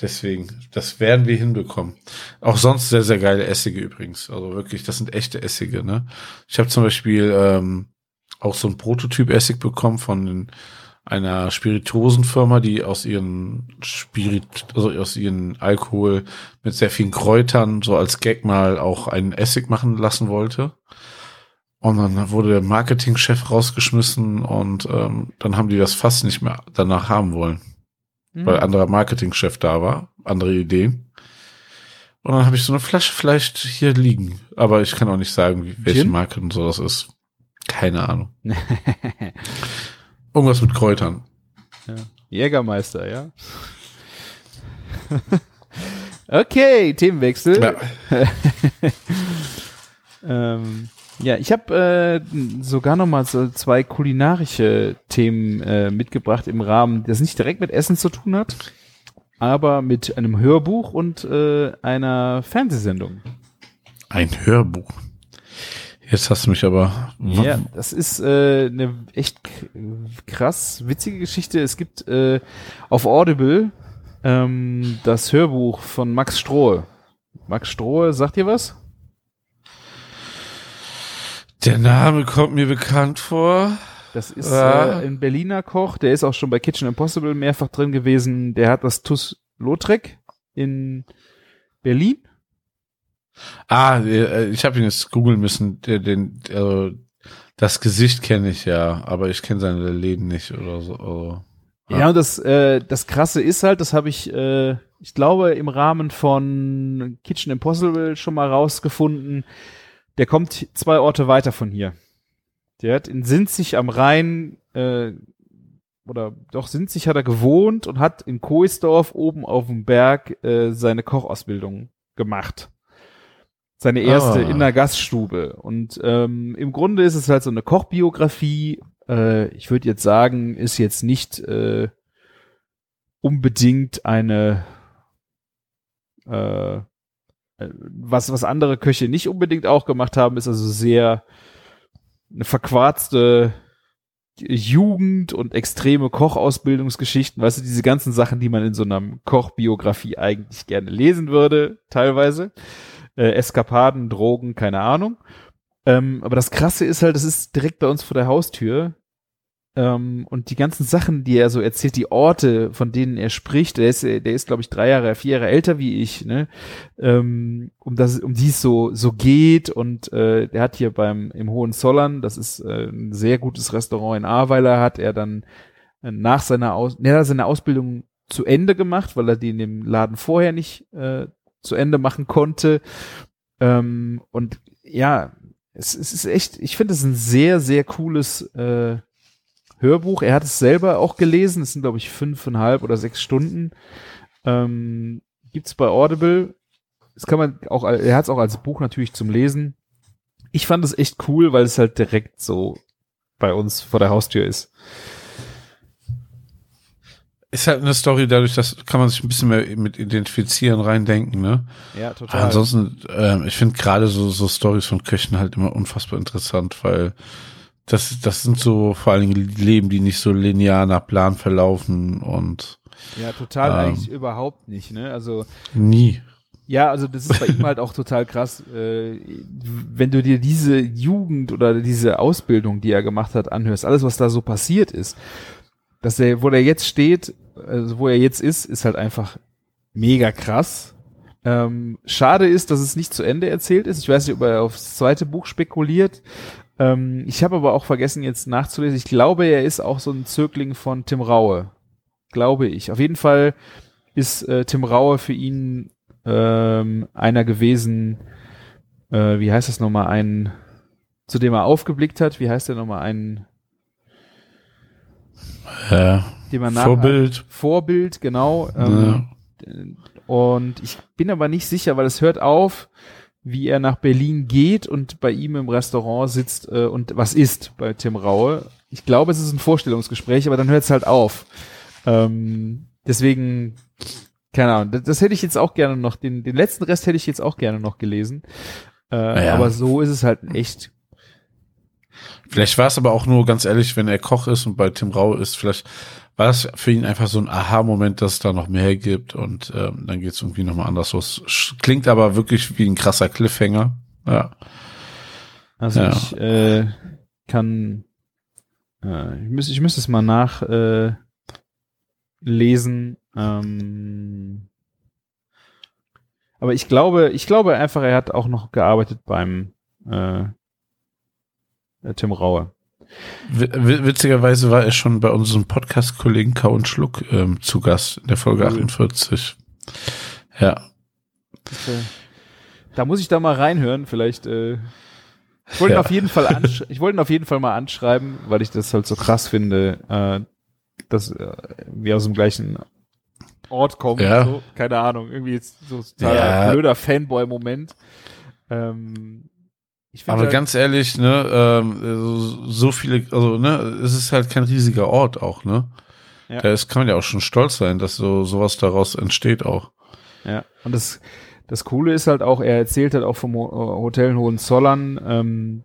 Deswegen, das werden wir hinbekommen. Auch sonst sehr, sehr geile Essige übrigens. Also wirklich, das sind echte Essige, ne? Ich habe zum Beispiel ähm, auch so ein Prototyp-Essig bekommen von einer Spirituosenfirma, die aus ihren Spirit, also aus ihren Alkohol mit sehr vielen Kräutern so als Gag mal auch einen Essig machen lassen wollte. Und dann wurde der Marketingchef rausgeschmissen und ähm, dann haben die das fast nicht mehr danach haben wollen weil Hm. anderer Marketingchef da war, andere Ideen. Und dann habe ich so eine Flasche vielleicht hier liegen, aber ich kann auch nicht sagen, wie, welche Gin? Marke und so das ist. Keine Ahnung. Irgendwas mit Kräutern. Jägermeister, ja. okay, Themenwechsel. Ja. Ähm, ja, ich habe äh, sogar noch mal so zwei kulinarische Themen äh, mitgebracht im Rahmen, das nicht direkt mit Essen zu tun hat, aber mit einem Hörbuch und äh, einer Fernsehsendung. Ein Hörbuch. Jetzt hast du mich aber. Ja, das ist äh, eine echt krass witzige Geschichte. Es gibt äh, auf Audible ähm, das Hörbuch von Max Strohe. Max Strohe, sagt ihr was? Der Name kommt mir bekannt vor. Das ist Ah. äh, ein Berliner Koch, der ist auch schon bei Kitchen Impossible mehrfach drin gewesen. Der hat das TUS Lautrec in Berlin. Ah, äh, ich habe ihn jetzt googeln müssen. Der, den, äh, das Gesicht kenne ich ja, aber ich kenne seine Läden nicht oder so. Also, Ja, und das, äh, das Krasse ist halt, das habe ich, äh, ich glaube, im Rahmen von Kitchen Impossible schon mal rausgefunden. Der kommt zwei Orte weiter von hier. Der hat in Sinzig am Rhein, äh, oder doch Sinzig hat er gewohnt und hat in Koisdorf oben auf dem Berg äh, seine Kochausbildung gemacht. Seine erste Ah. in der Gaststube. Und ähm, im Grunde ist es halt so eine Kochbiografie. Äh, ich würde jetzt sagen, ist jetzt nicht äh, unbedingt eine äh, äh, was, was andere Köche nicht unbedingt auch gemacht haben, ist also sehr eine verquarzte Jugend und extreme Kochausbildungsgeschichten, weißt du, diese ganzen Sachen, die man in so einer Kochbiografie eigentlich gerne lesen würde, teilweise. Äh, Eskapaden, Drogen, keine Ahnung. Ähm, aber das Krasse ist halt, das ist direkt bei uns vor der Haustür. Ähm, und die ganzen Sachen, die er so erzählt, die Orte, von denen er spricht, der ist, der ist, glaube ich, drei Jahre, vier Jahre älter wie ich, ne? Ähm, um das, um die es so, so geht. Und äh, der hat hier beim im Hohenzollern, das ist äh, ein sehr gutes Restaurant in Ahrweiler, hat er dann äh, nach seiner Aus, ne, seine Ausbildung zu Ende gemacht, weil er die in dem Laden vorher nicht äh, zu Ende machen konnte. Ähm, und ja, es, es ist echt, ich finde es ein sehr, sehr cooles äh, Hörbuch. Er hat es selber auch gelesen. Es sind, glaube ich, fünfeinhalb oder sechs Stunden. Ähm, gibt's bei Audible. Das kann man auch, er hat es auch als Buch natürlich zum Lesen. Ich fand es echt cool, weil es halt direkt so bei uns vor der Haustür ist. Ist halt eine Story, dadurch, dass kann man sich ein bisschen mehr mit identifizieren, reindenken, ne? Ja, total. Ansonsten, ähm, ich finde gerade so, so Stories von Köchen halt immer unfassbar interessant, weil das, das sind so vor allen Dingen Leben, die nicht so linear nach Plan verlaufen und Ja, total Ähm. eigentlich überhaupt nicht, ne? Also nie. Ja, also das ist bei ihm halt auch total krass. Äh, wenn du dir diese Jugend oder diese Ausbildung, die er gemacht hat, anhörst, alles, was da so passiert ist, dass er, wo er jetzt steht, also wo er jetzt ist, ist halt einfach mega krass. Ähm, schade ist, dass es nicht zu Ende erzählt ist. Ich weiß nicht, ob er aufs zweite Buch spekuliert. Ähm, ich habe aber auch vergessen, jetzt nachzulesen. Ich glaube, er ist auch so ein Zögling von Tim Raue. Glaube ich. Auf jeden Fall ist äh, Tim Raue für ihn ähm, einer gewesen, äh, wie heißt das nochmal, ein, zu dem er aufgeblickt hat, wie heißt der nochmal, ein, Ja. dem er Vorbild. Vorbild, genau. Ähm, Und ich bin aber nicht sicher, weil es hört auf, wie er nach Berlin geht und bei ihm im Restaurant sitzt äh, und was isst bei Tim Raue. Ich glaube, es ist ein Vorstellungsgespräch, aber dann hört es halt auf. Ähm, deswegen, keine Ahnung, das, das hätte ich jetzt auch gerne noch, den, den letzten Rest hätte ich jetzt auch gerne noch gelesen. Äh, Ja. Aber so ist es halt echt. Vielleicht war es aber auch nur ganz ehrlich, wenn er Koch ist und bei Tim Rau ist, vielleicht war das für ihn einfach so ein Aha-Moment, dass es da noch mehr gibt und ähm, dann geht es irgendwie nochmal anders los. Klingt aber wirklich wie ein krasser Cliffhanger. Ja. Also Ja. ich äh, kann, äh, ich müsste, ich müsste es mal nach äh. Ähm, aber ich glaube, ich glaube einfach, er hat auch noch gearbeitet beim äh, Tim Raue. Witzigerweise war er schon bei unserem Podcast-Kollegen Kau und Schluck ähm, zu Gast in der Folge Cool. 48. Ja. Da muss ich da mal reinhören, vielleicht. Äh, ich wollte ihn Ja. auf jeden Fall ich wollte ihn auf jeden Fall mal anschreiben, weil ich das halt so krass finde, äh, dass äh, wir aus dem gleichen Ort kommen. Ja. So. Keine Ahnung, irgendwie jetzt so total Ja. blöder Fanboy-Moment. Ähm, finde Aber halt, ganz ehrlich, ne, ähm, so- viele, also ne, es ist halt kein riesiger Ort auch, ne? Ja. Da ist, kann man ja auch schon stolz sein, dass so sowas daraus entsteht auch. Ja, und das, das Coole ist halt auch, er erzählt halt auch vom Ho- Hotel in Hohenzollern, ähm,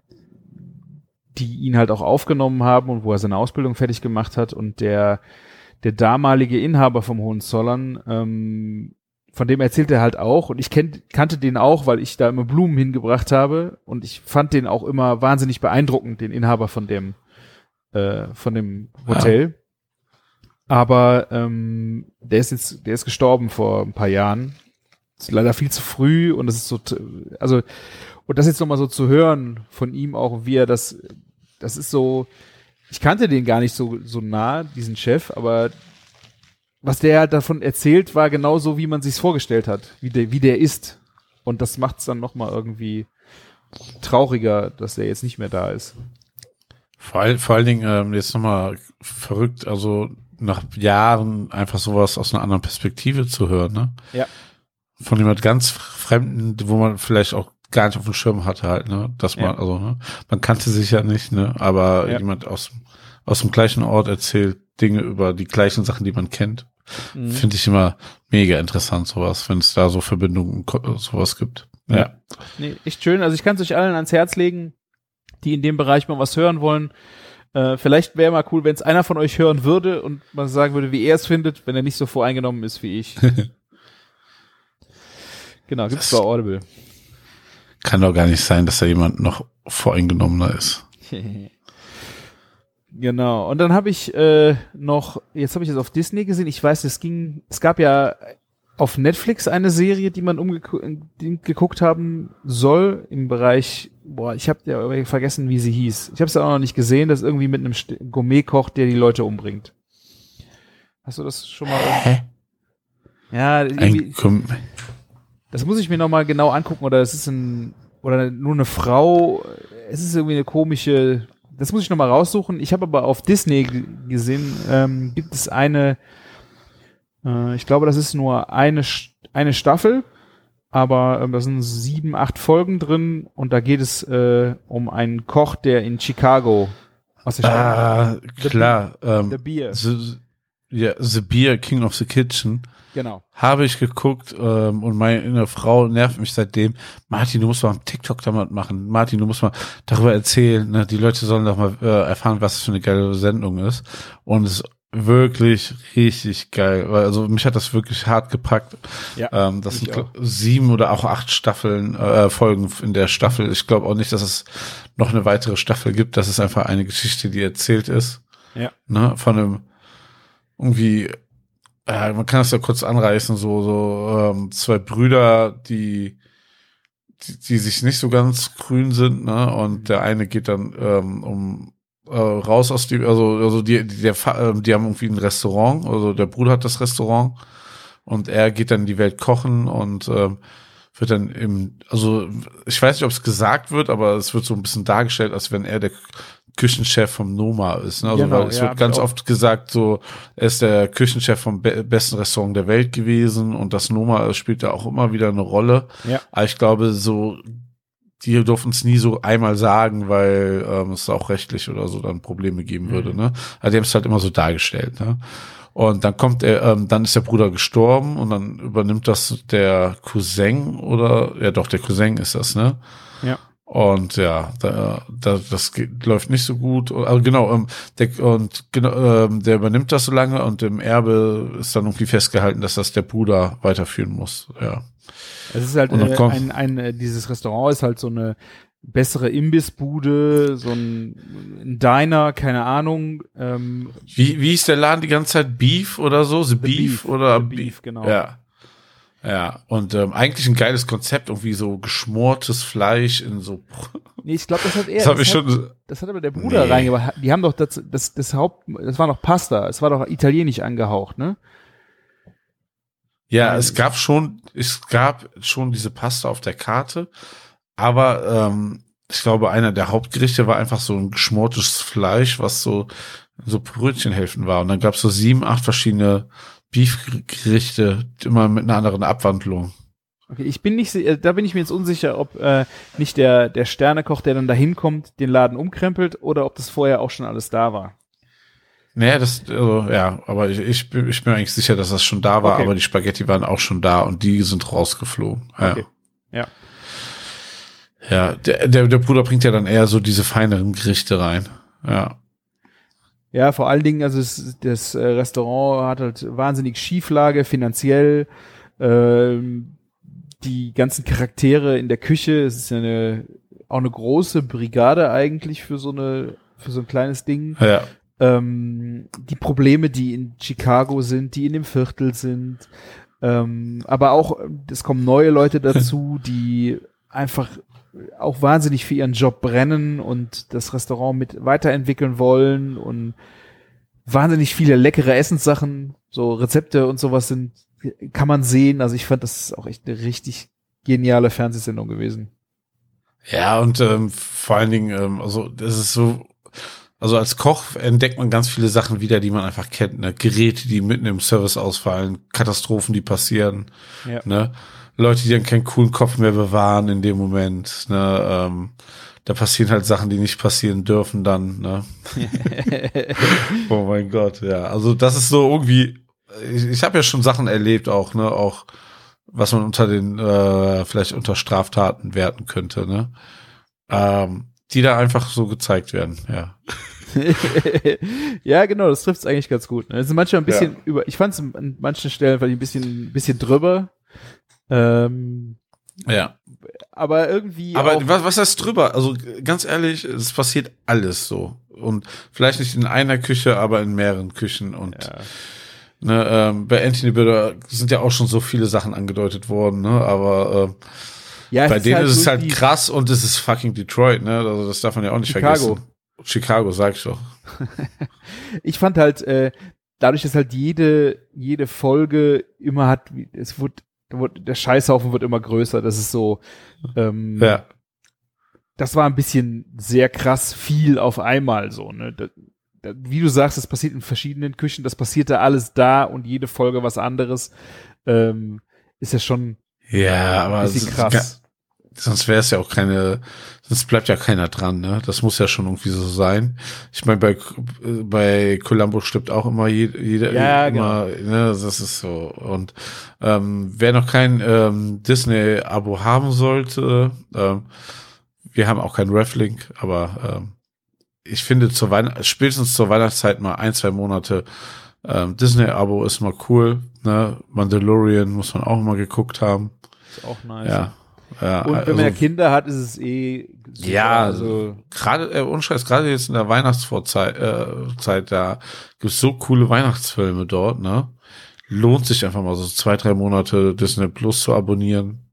die ihn halt auch aufgenommen haben und wo er seine Ausbildung fertig gemacht hat und der, der damalige Inhaber vom Hohenzollern, ähm, von dem erzählt er halt auch und ich kennt, kannte den auch, weil ich da immer Blumen hingebracht habe und ich fand den auch immer wahnsinnig beeindruckend, den Inhaber von dem, äh, von dem Hotel. Aber ähm, der ist jetzt, der ist gestorben vor ein paar Jahren. Ist leider viel zu früh und das ist so, also und das jetzt nochmal so zu hören von ihm auch, wie er das, das ist so, ich kannte den gar nicht so so nah, diesen Chef, aber was der halt davon erzählt, war genauso, wie man sich's vorgestellt hat, wie der, wie der ist. Und das macht's dann nochmal irgendwie trauriger, dass er jetzt nicht mehr da ist. Vor, all, vor allen Dingen ähm, jetzt nochmal verrückt, also nach Jahren einfach sowas aus einer anderen Perspektive zu hören, ne? Ja. Von jemand ganz Fremden, wo man vielleicht auch gar nicht auf dem Schirm hatte halt, ne? Dass man, Ja. also, ne? Man kannte sich ja nicht, ne? Aber Ja. jemand aus, aus dem gleichen Ort erzählt Dinge über die gleichen Sachen, die man kennt. Mhm. Finde ich immer mega interessant, sowas, wenn es da so Verbindungen, sowas gibt. Ja. Ja. Nee, echt schön. Also ich kann es euch allen ans Herz legen, die in dem Bereich mal was hören wollen. Äh, vielleicht wäre mal cool, wenn es einer von euch hören würde und man sagen würde, wie er es findet, wenn er nicht so voreingenommen ist wie ich. genau, gibt's bei Audible. Kann doch gar nicht sein, dass da jemand noch voreingenommener ist. Genau. Und dann habe ich äh, noch, jetzt habe ich es auf Disney gesehen. Ich weiß, es ging, es gab ja auf Netflix eine Serie, die man umgeguckt haben soll im Bereich, boah, ich habe ja vergessen, wie sie hieß. Ich habe es auch noch nicht gesehen, das ist irgendwie mit einem Gourmet-Koch, der die Leute umbringt. Hast du das schon mal? Hä? Ja, irgendwie, das muss ich mir noch mal genau angucken oder es ist ein oder nur eine Frau. Es ist irgendwie eine komische. Das muss ich noch mal raussuchen. Ich habe aber auf Disney gesehen, ähm, gibt es eine äh, ich glaube, das ist nur eine, eine Staffel, aber ähm, da sind sieben, acht Folgen drin und da geht es äh, um einen Koch, der in Chicago aus der Ah, the klar. Beer. Ähm, the Beer. The, ja, The Beer, King of the Kitchen. Genau. Habe ich geguckt ähm, und meine Frau nervt mich seitdem. Martin, du musst mal einen TikTok damit machen. Martin, du musst mal darüber erzählen. Ne? Die Leute sollen doch mal äh, erfahren, was das für eine geile Sendung ist. Und es wirklich richtig geil. Also mich hat das wirklich hart gepackt. Ja, ähm, das sind auch. sieben oder auch acht Staffeln, äh, Folgen in der Staffel. Ich glaube auch nicht, dass es noch eine weitere Staffel gibt. Das ist einfach eine Geschichte, die erzählt ist. Ja. Ne, von einem irgendwie, äh, man kann das ja kurz anreißen, so, so ähm, zwei Brüder, die, die, die sich nicht so ganz grün sind, ne? Und der eine geht dann ähm, um äh, raus aus die, also, also die, die, der, ähm, die haben irgendwie ein Restaurant, also der Bruder hat das Restaurant und er geht dann in die Welt kochen und ähm, wird dann im, also ich weiß nicht, ob es gesagt wird, aber es wird so ein bisschen dargestellt, als wenn er der Küchenchef vom Noma ist. Ne? Also genau, weil es ja, wird ganz oft gesagt, so er ist der Küchenchef vom be besten Restaurant der Welt gewesen und das Noma spielt da auch immer wieder eine Rolle. Ja. Aber ich glaube, so die durften es nie so einmal sagen, weil ähm, es auch rechtlich oder so dann Probleme geben würde. Mhm. Ne? Also die haben es halt immer so dargestellt. Ne? Und dann kommt er, ähm, dann ist der Bruder gestorben und dann übernimmt das der Cousin oder ja doch der Cousin ist das, ne? Ja. Und ja, da, da, das geht, läuft nicht so gut. Also genau, ähm, der, und genau, ähm, der übernimmt das so lange und im Erbe ist dann irgendwie festgehalten, dass das der Bruder weiterführen muss. Ja. Es ist halt äh, ein, ein, äh, dieses Restaurant ist halt so eine bessere Imbissbude, so ein, ein Diner, keine Ahnung. Ähm, wie, wie ist der Laden die ganze Zeit? Beef oder so? The, The Beef, Beef, oder? The Beef, genau. Ja. Ja, und ähm, eigentlich ein geiles Konzept, irgendwie so geschmortes Fleisch in so. Nee, ich glaube, das hat er. Das, das, ich hat, schon, das hat aber der Bruder nee. reingebracht. Die haben doch das, das, das Haupt, das war noch Pasta, es war doch italienisch angehaucht, ne? Ja, es gab schon, es gab schon diese Pasta auf der Karte, aber ähm, ich glaube, einer der Hauptgerichte war einfach so ein geschmortes Fleisch, was so so Brötchenhälften war. Und dann gab es so sieben, acht verschiedene Beefgerichte, immer mit einer anderen Abwandlung. Okay, ich bin nicht, da bin ich mir jetzt unsicher, ob äh, nicht der der Sternekoch, der dann da hinkommt, den Laden umkrempelt oder ob das vorher auch schon alles da war. Naja, das, also, ja, aber ich, ich, bin, ich bin eigentlich sicher, dass das schon da war, okay. aber die Spaghetti waren auch schon da und die sind rausgeflogen. Ja. Okay. Ja. Ja, der, der, der Bruder bringt ja dann eher so diese feineren Gerichte rein. Ja. Ja, vor allen Dingen, also es, das äh, Restaurant hat halt wahnsinnig Schieflage finanziell. Ähm, die ganzen Charaktere in der Küche, es ist ja eine, auch eine große Brigade eigentlich für so eine, für so ein kleines Ding. Ja ähm, die Probleme, die in Chicago sind, die in dem Viertel sind. Ähm, aber auch, es kommen neue Leute dazu, die einfach auch wahnsinnig für ihren Job brennen und das Restaurant mit weiterentwickeln wollen und wahnsinnig viele leckere Essenssachen, so Rezepte und sowas sind, kann man sehen. Also ich fand, das ist auch echt eine richtig geniale Fernsehsendung gewesen. Ja, und ähm, vor allen Dingen, ähm, also das ist so also als Koch entdeckt man ganz viele Sachen wieder, die man einfach kennt. Ne? Geräte, die mitten im Service ausfallen, Katastrophen, die passieren. Ja. Ne? Leute, die dann keinen coolen Kopf mehr bewahren in dem Moment. Ne? Ähm, da passieren halt Sachen, die nicht passieren dürfen dann. Ne? oh mein Gott, ja. Also das ist so irgendwie. Ich, ich habe ja schon Sachen erlebt auch, ne, auch was man unter den äh, vielleicht unter Straftaten werten könnte, ne. Ähm, die da einfach so gezeigt werden, ja. ja, genau, das trifft es eigentlich ganz gut. Ne? Es ist manchmal ein bisschen ja. über, ich fand es an manchen Stellen ein bisschen, ein bisschen drüber. Ähm, ja. Aber irgendwie. Aber was, was heißt drüber? Also ganz ehrlich, es passiert alles so. und vielleicht nicht in einer Küche, aber in mehreren Küchen und Ja. ne, ähm, bei Anthony Bourdain sind ja auch schon so viele Sachen angedeutet worden, ne, aber äh, Ja, bei denen ist es durch halt die- krass und es ist fucking Detroit, ne, also das darf man ja auch nicht Chicago. vergessen. Chicago, sag ich doch. ich fand halt, äh, dadurch, dass halt jede, jede Folge immer hat, es wird der Scheißhaufen wird immer größer. Das ist so, ähm, Ja. das war ein bisschen sehr krass viel auf einmal so, ne? Da, da, wie du sagst, das passiert in verschiedenen Küchen, das passiert da alles da und jede Folge was anderes. Ähm, ist ja schon Ja, aber krass. Sonst wäre es ja auch keine, sonst bleibt ja keiner dran, ne? Das muss ja schon irgendwie so sein. Ich meine, bei bei Columbo stirbt auch immer jeder, Ja, immer, ne? Das ist so. Und ähm, wer noch kein ähm, Disney-Abo haben sollte, ähm, wir haben auch kein Reflink, aber ähm, ich finde zur Weihn spätestens zur Weihnachtszeit mal ein, zwei Monate ähm, Disney-Abo ist mal cool. Ne? Mandalorian muss man auch mal geguckt haben. ist auch nice. Ja. Ja Und wenn also, man ja Kinder hat, ist es eh super. Ja, also gerade, äh, unscheiß, gerade jetzt in der Weihnachtsvorzeit, äh, Zeit, da gibt's so coole Weihnachtsfilme dort, ne? Lohnt sich einfach mal so zwei, drei Monate Disney Plus zu abonnieren.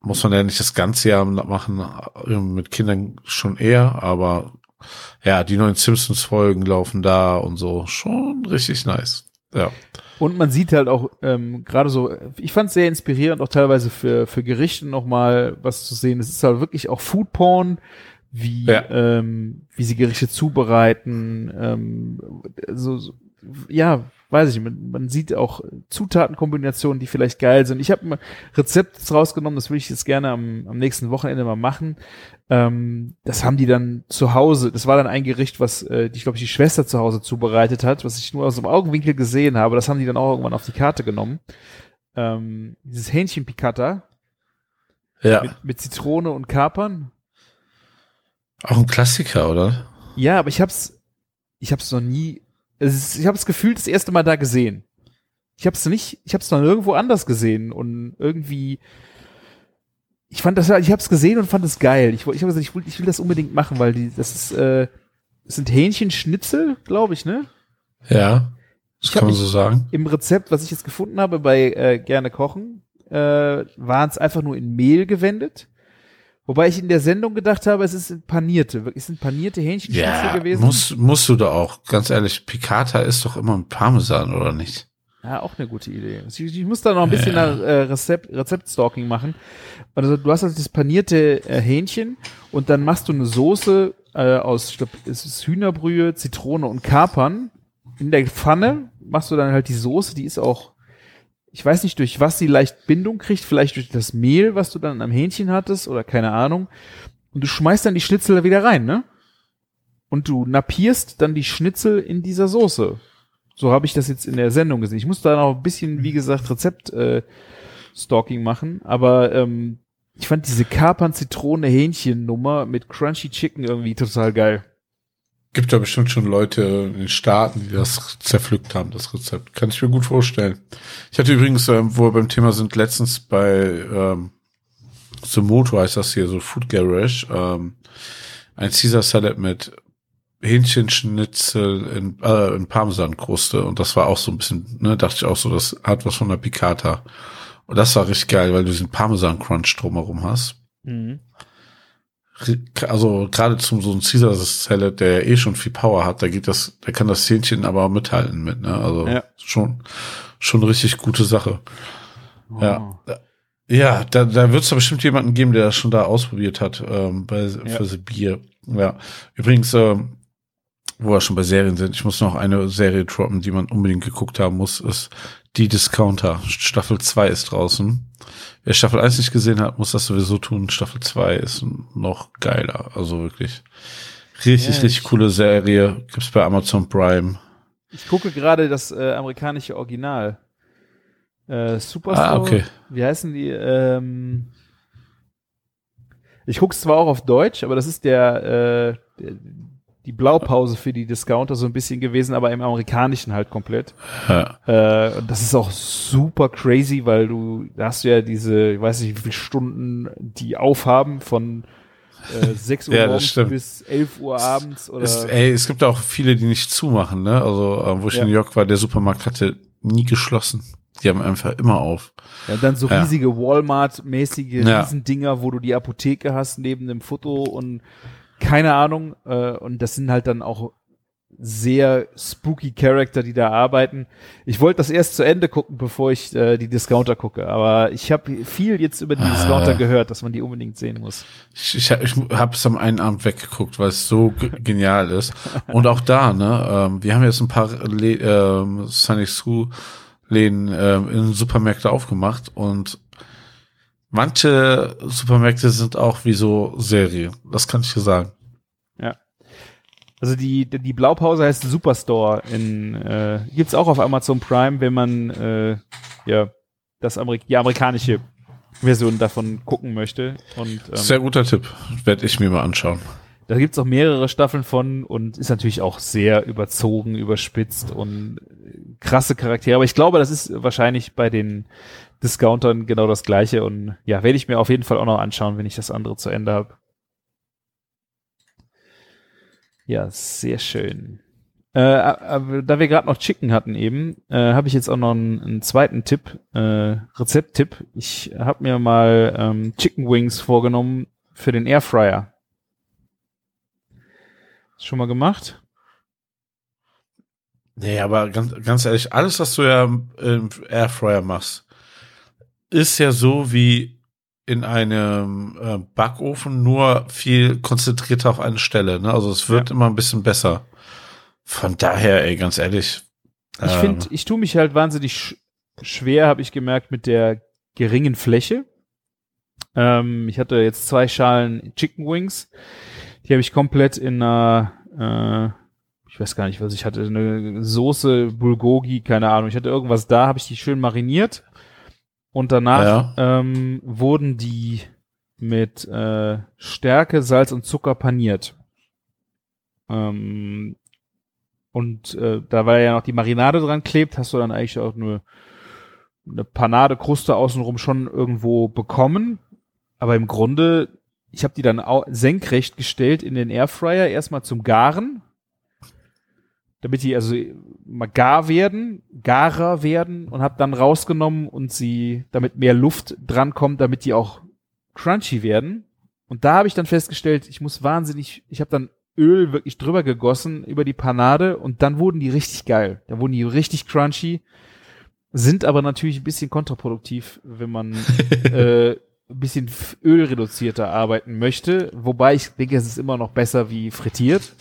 Muss man ja nicht das ganze Jahr machen, äh, mit Kindern schon eher, aber ja, die neuen Simpsons-Folgen laufen da und so. Schon richtig nice. Ja. Und man sieht halt auch ähm, gerade so, ich fand es sehr inspirierend, auch teilweise für, für Gerichte nochmal was zu sehen. Es ist halt wirklich auch Food Porn, wie, Ja. ähm, wie sie Gerichte zubereiten. Ähm, so, so, ja, weiß ich man, man sieht auch Zutatenkombinationen, die vielleicht geil sind. Ich habe ein Rezept rausgenommen, das will ich jetzt gerne am, am nächsten Wochenende mal machen. Ähm, das haben die dann zu Hause, das war dann ein Gericht, was äh, die, ich glaube, die Schwester zu Hause zubereitet hat, was ich nur aus dem Augenwinkel gesehen habe. Das haben die dann auch irgendwann auf die Karte genommen. Ähm, dieses Hähnchen Piccata Ja. mit, mit Zitrone und Kapern. Auch ein Klassiker, oder? Ja, aber ich hab's, ich hab's noch nie, ich hab's gefühlt das erste Mal da gesehen. Ich hab's nicht, ich hab's noch nirgendwo anders gesehen und irgendwie, ich fand das, ich hab's gesehen und fand es geil. Ich, ich habe gesagt, ich will, ich will das unbedingt machen, weil die, das ist, äh, das sind Hähnchenschnitzel, glaube ich, ne? Ja. Das Ich kann man so sagen. Im Rezept, was ich jetzt gefunden habe bei äh, gerne kochen, äh, waren es einfach nur in Mehl gewendet. Wobei ich in der Sendung gedacht habe, es ist panierte, wirklich es sind panierte Hähnchenschnitzel Ja, gewesen. musst, musst du da auch. Ganz ehrlich, Piccata ist doch immer mit Parmesan, oder nicht? Ja, auch eine gute Idee. Ich, ich muss da noch ein bisschen Ja. nach, äh, Rezept, Rezeptstalking machen. Also du hast also das panierte äh, Hähnchen und dann machst du eine Soße äh, aus, ich glaube, es ist Hühnerbrühe, Zitrone und Kapern. In der Pfanne machst du dann halt die Soße, die ist auch, ich weiß nicht, durch was sie leicht Bindung kriegt, vielleicht durch das Mehl, was du dann am Hähnchen hattest oder keine Ahnung. Und du schmeißt dann die Schnitzel da wieder rein, ne? Und du napierst dann die Schnitzel in dieser Soße. So habe ich das jetzt in der Sendung gesehen. Ich muss da noch ein bisschen, wie gesagt, Rezept äh, machen, aber ähm, ich fand diese Kapern Zitrone Hähnchen Nummer mit Crunchy Chicken irgendwie total geil. Gibt da bestimmt schon Leute in den Staaten, die das zerpflückt haben, das Rezept. Kann ich mir gut vorstellen. Ich hatte übrigens, ähm, wo wir beim Thema sind, letztens bei ähm, Somoto heißt das hier, so Food Garage, ähm, ein Caesar Salad mit Hähnchenschnitzel in, äh, in Parmesankruste und das war auch so ein bisschen, ne, dachte ich auch so, das hat was von der Piccata. Und das war richtig geil, weil du diesen Parmesan-Crunch drumherum hast. Also gerade zum so ein Caesar Salad, der ja eh schon viel Power hat, da geht das, da kann das Hähnchen aber mithalten mit, ne? Also Ja. schon, schon richtig gute Sache. Oh. Ja. Ja, da, da wird es bestimmt jemanden geben, der das schon da ausprobiert hat, ähm, bei, für das Bier. Ja. Übrigens, ähm, wo wir schon bei Serien sind, ich muss noch eine Serie droppen, die man unbedingt geguckt haben muss, ist Die Discounter. Staffel 2 ist draußen. Wer Staffel 1 nicht gesehen hat, muss das sowieso tun. Staffel 2 ist noch geiler. Also wirklich. Richtig, Ja, richtig ich- coole Serie. Gibt's bei Amazon Prime. Ich gucke gerade das äh, amerikanische Original. Äh, Superstore. Ah, okay. Wie heißen die? Ähm, ich gucke es zwar auch auf Deutsch, aber das ist der, äh, der die Blaupause für die Discounter so ein bisschen gewesen, aber im amerikanischen halt komplett. Ja. Äh, das ist auch super crazy, weil du, da hast du ja diese, ich weiß nicht, wie viele Stunden die aufhaben von äh, 6 Uhr Ja, morgens stimmt. bis 11 Uhr abends oder Es, ey, es gibt auch viele, die nicht zumachen, ne? Also, äh, wo ich Ja. in New York war, der Supermarkt hatte nie geschlossen. Die haben einfach immer auf. ja, dann so riesige Walmart-mäßige. Riesendinger, wo du die Apotheke hast neben dem Foto und keine Ahnung. Äh, und das sind halt dann auch sehr spooky Charakter, die da arbeiten. Ich wollte das erst zu Ende gucken, bevor ich äh, die Discounter gucke, aber ich habe viel jetzt über die Ah. Discounter gehört, dass man die unbedingt sehen muss. Ich, ich, ich habe es am einen Abend weggeguckt, weil es so ge- genial ist. Und auch da, ne, ähm, wir haben jetzt ein paar Le ähm, Sunny Sue Läden ähm, in Supermärkte aufgemacht und manche Supermärkte sind auch wie so Serie. Das kann ich dir sagen. Also die, die Blaupause heißt Superstore in äh, gibt's auch auf Amazon Prime, wenn man äh, ja das Amerik die amerikanische Version davon gucken möchte. Und ähm, Sehr guter Tipp. Werde ich mir mal anschauen. da gibt's auch mehrere Staffeln von und ist natürlich auch sehr überzogen, überspitzt und äh, krasse Charaktere. Aber ich glaube, das ist wahrscheinlich bei den Discountern genau das gleiche. Und ja, werde ich mir auf jeden Fall auch noch anschauen, wenn ich das andere zu Ende habe. Ja, sehr schön. Äh, aber da wir gerade noch Chicken hatten eben, äh, habe ich jetzt auch noch einen, einen zweiten Tipp, äh, Rezepttipp. Ich habe mir mal ähm, Chicken Wings vorgenommen für den Airfryer. Schon mal gemacht? Nee, aber ganz, ganz ehrlich, alles, was du ja im Airfryer machst, ist ja so wie in einem äh, Backofen, nur viel konzentrierter auf eine Stelle. Ne? Also es wird immer ein bisschen besser. Von daher, ey, ganz ehrlich. Ich ähm, finde, ich tue mich halt wahnsinnig sch schwer, habe ich gemerkt, mit der geringen Fläche. Ähm, ich hatte jetzt zwei Schalen Chicken Wings. Die habe ich komplett in einer, äh, ich weiß gar nicht, was ich hatte, eine Soße Bulgogi, keine Ahnung. Ich hatte irgendwas da, habe ich die schön mariniert. Und danach ähm, wurden die mit äh, Stärke, Salz und Zucker paniert. Ähm, und äh, da weil ja noch die Marinade dran klebt, hast du dann eigentlich auch nur eine Panade-Kruste außenrum schon irgendwo bekommen. Aber im Grunde, ich habe die dann au senkrecht gestellt in den Airfryer, erstmal zum Garen, damit die also mal gar werden, garer werden und habe dann rausgenommen und sie, damit mehr Luft drankommt, damit die auch crunchy werden. Und da habe ich dann festgestellt, ich muss wahnsinnig, ich habe dann Öl wirklich drüber gegossen über die Panade und dann wurden die richtig geil. Da wurden die richtig crunchy, sind aber natürlich ein bisschen kontraproduktiv, wenn man äh, ein bisschen ölreduzierter arbeiten möchte. Wobei ich denke, es ist immer noch besser wie frittiert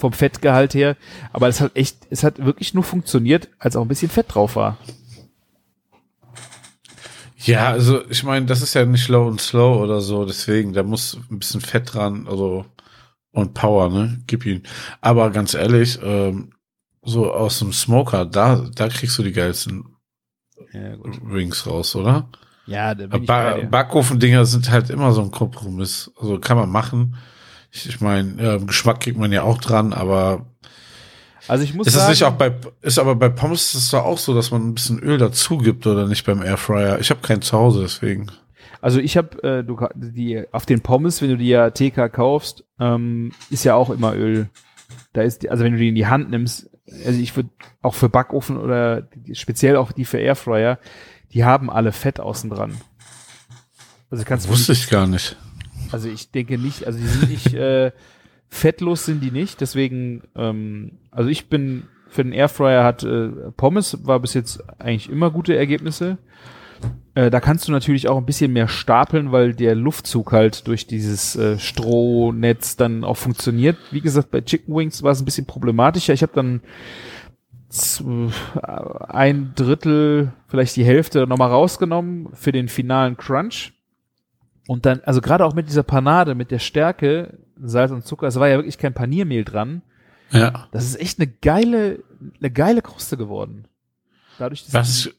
vom Fettgehalt her. Aber es hat echt, es hat wirklich nur funktioniert, als auch ein bisschen Fett drauf war. Ja, also ich meine, das ist ja nicht low und slow oder so, deswegen, da muss ein bisschen Fett dran, also und Power, ne? Gib ihn. Aber ganz ehrlich, ähm, so aus dem Smoker, da, da kriegst du die geilsten Ja, gut. Wings raus, oder? Ja, da bin ich Ba bei dir. Backofendinger sind halt immer so ein Kompromiss. Also kann man machen. Ich, ich meine, äh, Geschmack kriegt man ja auch dran, aber Also ich muss ist sagen, das nicht auch bei, ist aber bei Pommes ist es doch auch so, dass man ein bisschen Öl dazu gibt oder nicht beim Airfryer? Ich habe keinen zu Hause, deswegen. Also ich habe äh, du die auf den Pommes, wenn du die ja TK kaufst, ähm, ist ja auch immer Öl. Da ist die, also wenn du die in die Hand nimmst, also ich würde auch für Backofen oder speziell auch die für Airfryer, die haben alle Fett außen dran. Also kannst du Wusste ich gar nicht. Also ich denke nicht, also die sind nicht äh, fettlos sind die nicht, deswegen ähm, also ich bin für den Airfryer hat äh, Pommes war bis jetzt eigentlich immer gute Ergebnisse. Äh, da kannst du natürlich auch ein bisschen mehr stapeln, weil der Luftzug halt durch dieses äh, Strohnetz dann auch funktioniert. Wie gesagt, bei Chicken Wings war es ein bisschen problematischer. Ich habe dann ein Drittel, vielleicht die Hälfte nochmal rausgenommen für den finalen Crunch. Und dann, also gerade auch mit dieser Panade, mit der Stärke, Salz und Zucker, es war ja wirklich kein Paniermehl dran. Ja. Das ist echt eine geile, eine geile Kruste geworden. Dadurch, dass Was,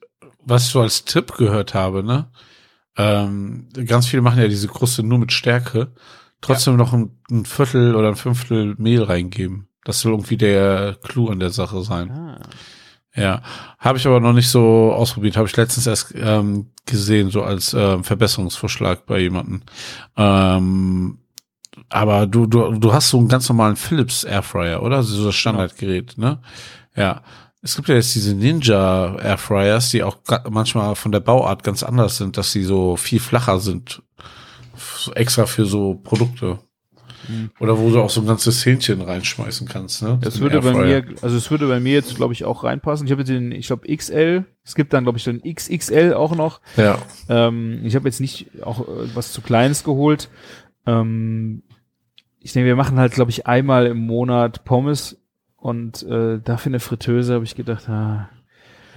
was ich so als Tipp gehört habe, ne? Ähm, ganz viele machen ja diese Kruste nur mit Stärke. Trotzdem noch ein, ein Viertel oder ein Fünftel Mehl reingeben. Das soll irgendwie der Clou an der Sache sein. ah, Ja, habe ich aber noch nicht so ausprobiert. Habe ich letztens erst ähm, gesehen, so als ähm, Verbesserungsvorschlag bei jemandem. Ähm, aber du, du, du hast so einen ganz normalen Philips Airfryer, oder? So das Standardgerät, ne? Ja. Es gibt ja jetzt diese Ninja Airfryers, die auch manchmal von der Bauart ganz anders sind, dass sie so viel flacher sind. Extra für so Produkte. Mhm. Oder wo du auch so ein ganzes Hähnchen reinschmeißen kannst, ne? Das würde bei mir, also es würde bei mir jetzt, glaube ich, auch reinpassen. Ich habe jetzt den, ich glaube, XL. Es gibt dann, glaube ich, den XXL auch noch. Ja. Ähm, ich habe jetzt nicht auch äh, was zu Kleines geholt. Ähm, ich denke, wir machen halt, glaube ich, einmal im Monat Pommes und äh, dafür eine Fritteuse habe ich gedacht, ah.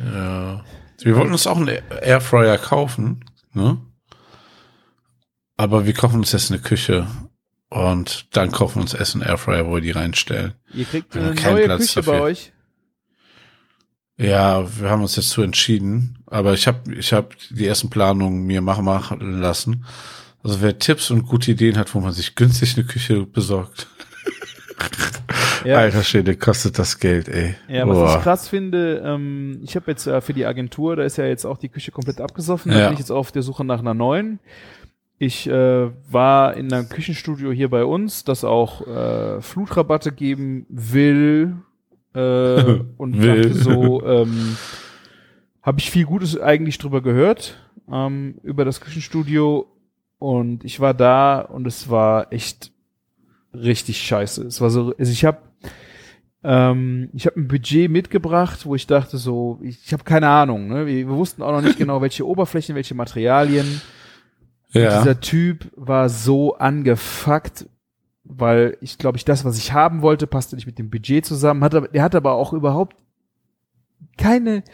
Ja. Wir wollten uns auch einen Airfryer kaufen, ne? Aber wir kaufen uns jetzt eine Küche und dann kaufen wir uns Essen Airfryer, wo wir die reinstellen. Ihr kriegt eine neue Platz Küche dafür. bei euch? Ja, wir haben uns jetzt zu entschieden, aber ich habe ich hab die ersten Planungen mir machen, machen lassen. Also wer Tipps und gute Ideen hat, wo man sich günstig eine Küche besorgt. ja. Alter Schwede, kostet das Geld, ey. Ja, was Boah. ich krass finde, ähm, ich habe jetzt äh, für die Agentur, da ist ja jetzt auch die Küche komplett abgesoffen, da bin ich jetzt auf der Suche nach einer neuen. Ich äh, war in einem Küchenstudio hier bei uns, das auch äh, Flutrabatte geben will äh, und will. dachte so, ähm, habe ich viel Gutes eigentlich drüber gehört ähm, über das Küchenstudio und ich war da und es war echt richtig scheiße. Es war so, also ich habe ähm, ich habe ein Budget mitgebracht, wo ich dachte so, ich, ich habe keine Ahnung. Ne? Wir, wir wussten auch noch nicht genau, welche Oberflächen, welche Materialien. Ja. Dieser Typ war so angefuckt, weil ich glaube, ich das, was ich haben wollte, passte nicht mit dem Budget zusammen. Hat, er hat aber auch überhaupt keine,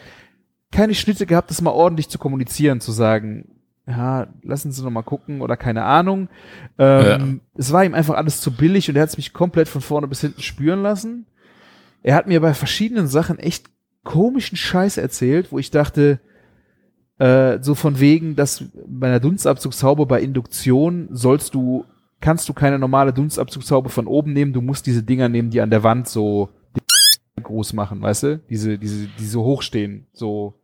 keine Schnitte gehabt, das mal ordentlich zu kommunizieren, zu sagen, ja, lassen Sie noch mal gucken oder keine Ahnung. Ähm, ja. Es war ihm einfach alles zu billig und er hat es mich komplett von vorne bis hinten spüren lassen. Er hat mir bei verschiedenen Sachen echt komischen Scheiß erzählt, wo ich dachte, äh, so von wegen, dass bei einer Dunstabzugshaube bei Induktion sollst du, kannst du keine normale Dunstabzugshaube von oben nehmen, du musst diese Dinger nehmen, die an der Wand so groß machen, weißt du? Diese, diese, die so hoch stehen, so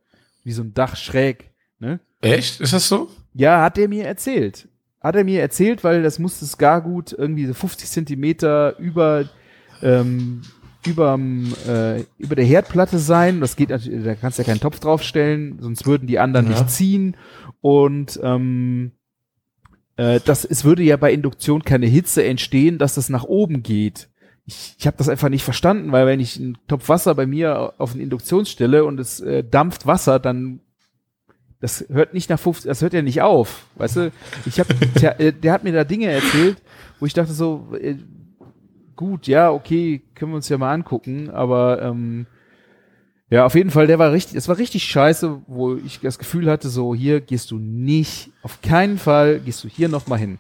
wie so ein Dach schräg, ne? Echt? Ist das so? Ja, hat er mir erzählt. Hat er mir erzählt, weil das musste es gar gut irgendwie so 50 Zentimeter über ähm, überm, äh, über der Herdplatte sein. Das geht natürlich, da kannst du ja keinen Topf draufstellen, sonst würden die anderen ja. nicht ziehen. Und ähm, äh, das, es würde ja bei Induktion keine Hitze entstehen, dass das nach oben geht. Ich, ich habe das einfach nicht verstanden, weil wenn ich einen Topf Wasser bei mir auf eine Induktion stelle und es äh, dampft Wasser, dann das hört nicht nach 50, das hört ja nicht auf, weißt du? Ich habe, der, äh, der hat mir da Dinge erzählt, wo ich dachte so, äh, gut, ja, okay, können wir uns ja mal angucken, aber ähm, ja, auf jeden Fall, der war richtig, es war richtig scheiße, wo ich das Gefühl hatte, so hier gehst du nicht, auf keinen Fall gehst du hier noch mal hin.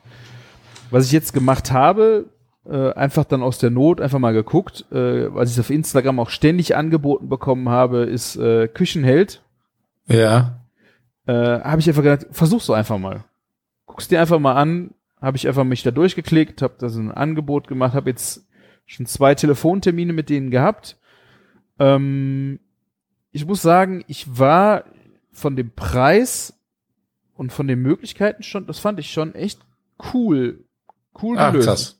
Was ich jetzt gemacht habe, äh, einfach dann aus der Not einfach mal geguckt, äh, was ich auf Instagram auch ständig angeboten bekommen habe, ist äh, Küchenheld. Ja. Äh, habe ich einfach gedacht, versuch's so einfach mal. Guck's dir einfach mal an, habe ich einfach mich da durchgeklickt, habe da so ein Angebot gemacht, habe jetzt schon zwei Telefontermine mit denen gehabt. Ähm, ich muss sagen, ich war von dem Preis und von den Möglichkeiten schon, das fand ich schon echt cool. Cool ah, gelöst. Krass.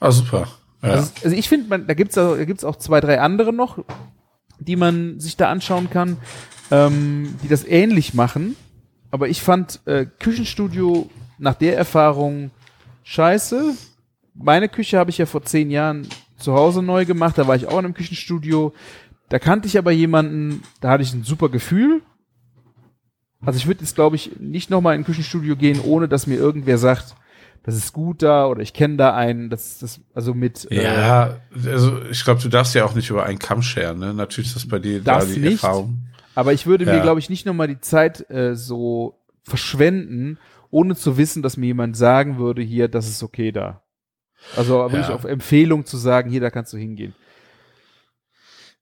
Ah, super. Ja. Also, also ich finde, da gibt's auch, da gibt's auch zwei, drei andere noch, die man sich da anschauen kann, ähm, die das ähnlich machen. Aber ich fand äh, Küchenstudio nach der Erfahrung scheiße meine Küche habe ich ja vor zehn Jahren zu Hause neu gemacht. Da war ich auch in einem Küchenstudio. Da kannte ich aber jemanden, da hatte ich ein super Gefühl. Also ich würde jetzt, glaube ich, nicht nochmal in ein Küchenstudio gehen, ohne dass mir irgendwer sagt, das ist gut da oder ich kenne da einen, das das also mit äh, Ja, also ich glaube, du darfst ja auch nicht über einen Kamm scheren, ne? Natürlich ist das bei dir da die nicht, Erfahrung. Aber ich würde ja. mir glaube ich nicht nochmal die Zeit äh, so verschwenden, ohne zu wissen, dass mir jemand sagen würde, hier, das ist okay da. Also wirklich ja. auf Empfehlung zu sagen, hier, da kannst du hingehen.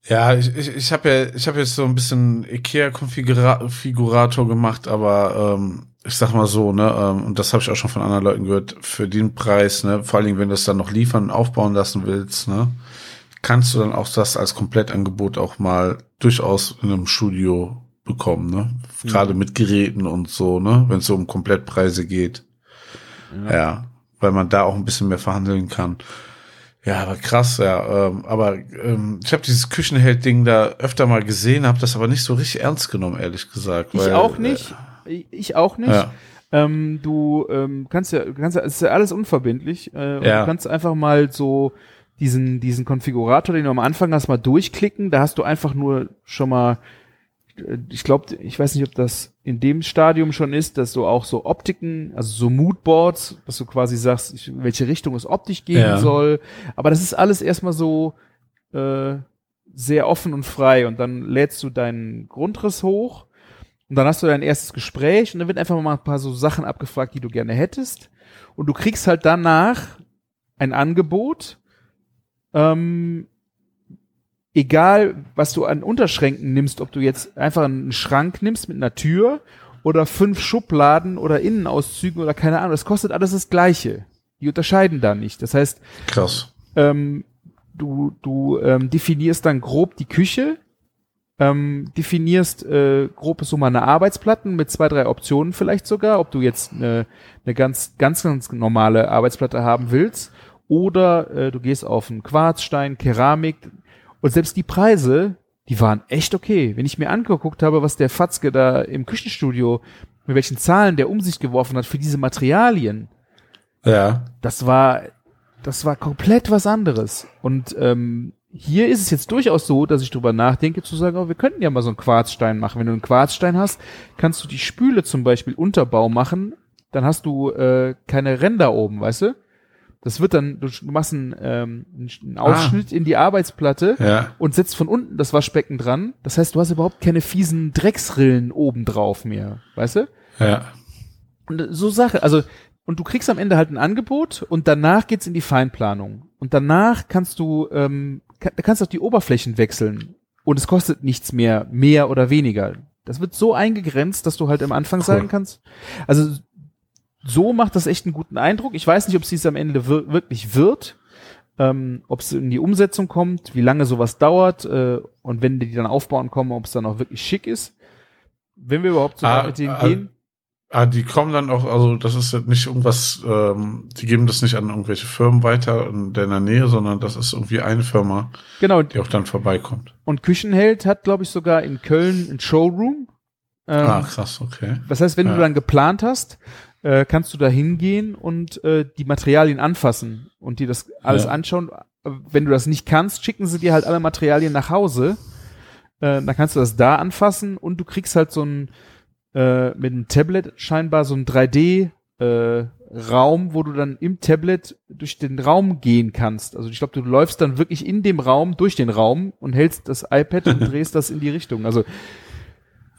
Ja, ich, ich, ich habe ja, ich habe jetzt so ein bisschen IKEA-Konfigurator gemacht, aber ähm, ich sag mal so, ne, ähm, und das habe ich auch schon von anderen Leuten gehört, für den Preis, ne, vor allen Dingen, wenn du es dann noch liefern und aufbauen lassen willst, ne, kannst du dann auch das als Komplettangebot auch mal durchaus in einem Studio bekommen, ne? Gerade mhm. mit Geräten und so, ne, wenn es so um Komplettpreise geht. Ja. ja. Weil man da auch ein bisschen mehr verhandeln kann. Ja, aber krass, ja. Ähm, aber ähm, ich habe dieses Küchenheld-Ding da öfter mal gesehen, habe das aber nicht so richtig ernst genommen, ehrlich gesagt. Ich weil, auch nicht. Ich- ich auch nicht. Ja. Ähm, du ähm, kannst ja, du kannst ja, es ist ja alles unverbindlich. Äh, Ja. Du kannst einfach mal so diesen, diesen Konfigurator, den du am Anfang hast, mal durchklicken. Da hast du einfach nur schon mal, äh, ich glaube, ich weiß nicht, ob das in dem Stadium schon ist, dass du auch so Optiken, also so Moodboards, dass du quasi sagst, in welche Richtung es optisch gehen Ja. soll. Aber das ist alles erstmal so äh, sehr offen und frei. Und dann lädst du deinen Grundriss hoch und dann hast du dein erstes Gespräch und dann wird einfach mal ein paar so Sachen abgefragt, die du gerne hättest. Und du kriegst halt danach ein Angebot, ähm, egal was du an Unterschränken nimmst, ob du jetzt einfach einen Schrank nimmst mit einer Tür oder fünf Schubladen oder Innenauszügen oder keine Ahnung, das kostet alles das Gleiche. Die unterscheiden da nicht. Das heißt, Krass. ähm, du, du ähm, definierst dann grob die Küche, ähm, definierst äh, grob so mal eine Arbeitsplatten mit zwei, drei Optionen vielleicht sogar, ob du jetzt eine, eine ganz, ganz, ganz normale Arbeitsplatte haben willst oder äh, du gehst auf einen Quarzstein, Keramik und selbst die Preise, die waren echt okay. Wenn ich mir angeguckt habe, was der Fatzke da im Küchenstudio, mit welchen Zahlen der um sich geworfen hat für diese Materialien, Ja. das war, das war komplett was anderes. Und ähm, hier ist es jetzt durchaus so, dass ich drüber nachdenke, zu sagen, oh, wir könnten ja mal so einen Quarzstein machen. Wenn du einen Quarzstein hast, kannst du die Spüle zum Beispiel Unterbau machen, dann hast du äh, keine Ränder oben, weißt du? Das wird dann, du machst einen, ähm, einen Ausschnitt in die Arbeitsplatte Ja. und setzt von unten das Waschbecken dran. Das heißt, du hast überhaupt keine fiesen Drecksrillen oben drauf mehr, weißt du? Ja. Und so Sache, also, und du kriegst am Ende halt ein Angebot und danach geht's in die Feinplanung. Und danach kannst du, ähm, kann, da kannst du auch die Oberflächen wechseln. Und es kostet nichts mehr, mehr oder weniger. Das wird so eingegrenzt, dass du halt am Anfang Cool. sagen kannst. Also, so macht das echt einen guten Eindruck. Ich weiß nicht, ob es dies am Ende wir wirklich wird. Ähm, ob es in die Umsetzung kommt, wie lange sowas dauert äh, und wenn die dann aufbauen kommen, ob es dann auch wirklich schick ist. Wenn wir überhaupt so Ah, mit denen ah, gehen. Ah, die kommen dann auch, also das ist nicht irgendwas, ähm, die geben das nicht an irgendwelche Firmen weiter in deiner Nähe, sondern das ist irgendwie eine Firma, Genau, die auch dann vorbeikommt. Und Küchenheld hat, glaube ich, sogar in Köln ein Showroom. Ähm, ah, krass, okay. das heißt, wenn ja. du dann geplant hast, äh, kannst du da hingehen und äh, die Materialien anfassen und dir das alles Ja. anschauen. Wenn du das nicht kannst, schicken sie dir halt alle Materialien nach Hause. Äh, dann kannst du das da anfassen und du kriegst halt so ein äh, mit einem Tablet scheinbar so ein 3D äh, Raum, wo du dann im Tablet durch den Raum gehen kannst. Also ich glaube, du läufst dann wirklich in dem Raum durch den Raum und hältst das iPad und drehst das in die Richtung. Also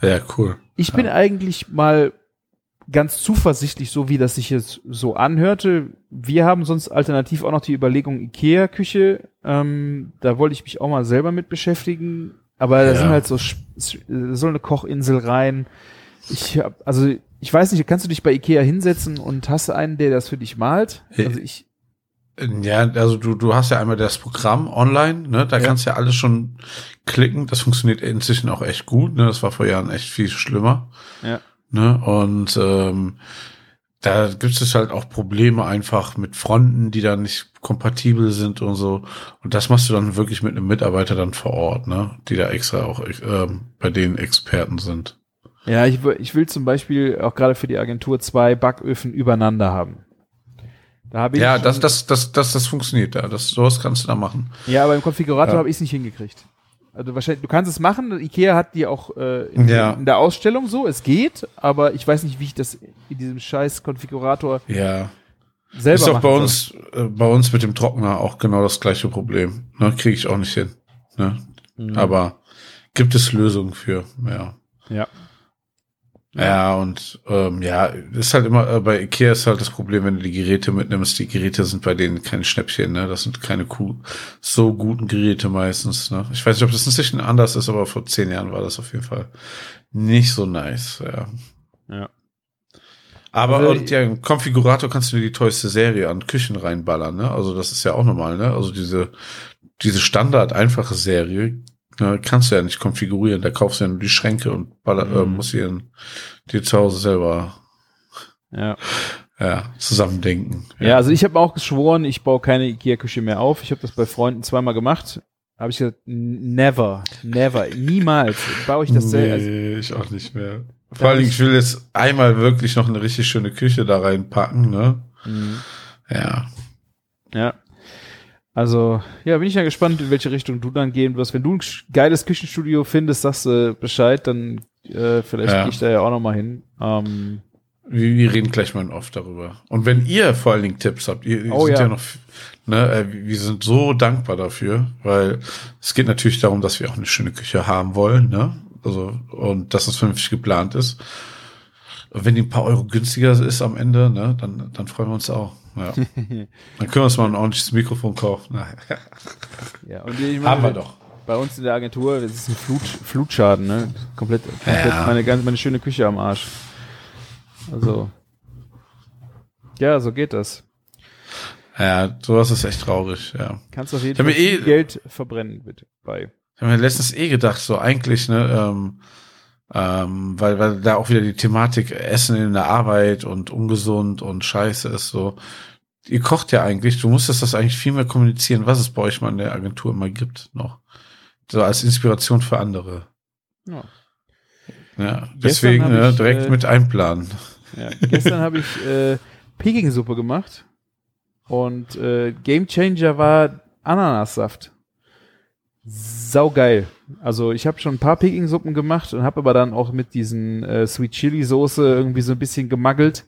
Ja, cool. ich bin eigentlich mal ganz zuversichtlich, so wie das sich jetzt so anhörte. Wir haben sonst alternativ auch noch die Überlegung Ikea-Küche. Ähm, da wollte ich mich auch mal selber mit beschäftigen. Aber da Ja. sind halt so, so eine Kochinsel rein. Ich hab, also ich weiß nicht, kannst du dich bei Ikea hinsetzen und hast einen, der das für dich malt? Also ich, Ja, also du, du hast ja einmal das Programm online, ne? Da Ja. kannst du ja alles schon klicken. Das funktioniert inzwischen auch echt gut, ne? Das war vor Jahren echt viel schlimmer. Ja. Ne? Und ähm, da gibt es halt auch Probleme einfach mit Fronten, die dann nicht kompatibel sind und so. Und das machst du dann wirklich mit einem Mitarbeiter dann vor Ort, ne? Die da extra auch ähm, bei denen Experten sind. ja, ich, will- ich will zum Beispiel auch gerade für die Agentur zwei Backöfen übereinander haben. Da habe ich Ja, das, das, das, das, das funktioniert da. Das, sowas kannst du da machen. Ja, aber im Konfigurator Ja. habe ich es nicht hingekriegt. Also wahrscheinlich, du kannst es machen. Ikea hat die auch äh, in, Ja. in der Ausstellung so. Es geht, aber ich weiß nicht, wie ich das in diesem scheiß Konfigurator Ja. selber ist doch machen bei soll. uns, äh, bei uns mit dem Trockner auch genau das gleiche Problem. Ne? Kriege ich auch nicht hin. Ne? Mhm. Aber gibt es Lösungen für, ja. Ja. Ja, und ähm, ja, ist halt immer, äh, bei Ikea ist halt das Problem, wenn du die Geräte mitnimmst, die Geräte sind bei denen kein Schnäppchen, ne? Das sind keine Kuh, so guten Geräte meistens, ne? Ich weiß nicht, ob das inzwischen anders ist, aber vor zehn Jahren war das auf jeden Fall nicht so nice, ja. Ja. Aber Also, und ja, im Konfigurator kannst du dir die teuerste Serie an Küchen reinballern, ne? Also das ist ja auch normal, ne? Also diese, diese Standard einfache Serie ne, kannst du ja nicht konfigurieren. Da kaufst du ja nur die Schränke und baller, äh, Mhm. musst dir, dir zu Hause selber. Ja. Ja, zusammendenken. Ja, also ich habe auch geschworen, ich baue keine Ikea-Küche mehr auf. Ich habe das bei Freunden zweimal gemacht. Habe ich gesagt, never, never, niemals baue ich das nee, selber. Also, ich auch nicht mehr. Vor allen Dingen, ich will jetzt einmal wirklich noch eine richtig schöne Küche da reinpacken, ne? Mhm. Ja. Ja. Also, ja, bin ich ja gespannt, in welche Richtung du dann gehen wirst. Wenn du ein geiles Küchenstudio findest, sagst du Bescheid, dann äh, vielleicht Ja. gehe ich da ja auch noch mal hin. Ähm, Wir, wir reden gleich mal oft darüber. Und wenn ihr vor allen Dingen Tipps habt, ihr, Oh, sind ja, ja. noch, ne, äh, wir sind so dankbar dafür, weil es geht natürlich darum, dass wir auch eine schöne Küche haben wollen, ne? Also, und dass es vernünftig geplant ist. Und wenn die ein paar Euro günstiger ist am Ende, ne, dann, dann freuen wir uns auch. Ja. dann können wir uns mal ein ordentliches Mikrofon kaufen. Ja, und ich meine, haben wir doch. bei uns in der Agentur, das ist ein Flut, Flutschaden, ne? Komplett, komplett Ja. meine, ganz, meine schöne Küche am Arsch. Also. Ja, so geht das. Ja, sowas ist echt traurig, ja. Kannst auf jeden Fall eh- Geld verbrennen, bitte, bei. Ich habe mir letztens eh gedacht, so eigentlich, ne, ähm, ähm, weil, weil da auch wieder die Thematik Essen in der Arbeit und ungesund und scheiße ist so. Ihr kocht ja eigentlich, du musstest das eigentlich viel mehr kommunizieren, was es bei euch mal in der Agentur immer gibt noch. So als Inspiration für andere. Ja. Ja, deswegen ne, ich, direkt äh, mit einplanen. Ja, gestern habe ich äh, Peking-Suppe gemacht und äh, Game Changer war Ananassaft. Saugeil. Also ich habe schon ein paar Peking-Suppen gemacht und habe aber dann auch mit diesen äh, Sweet Chili Soße irgendwie so ein bisschen gemaggelt.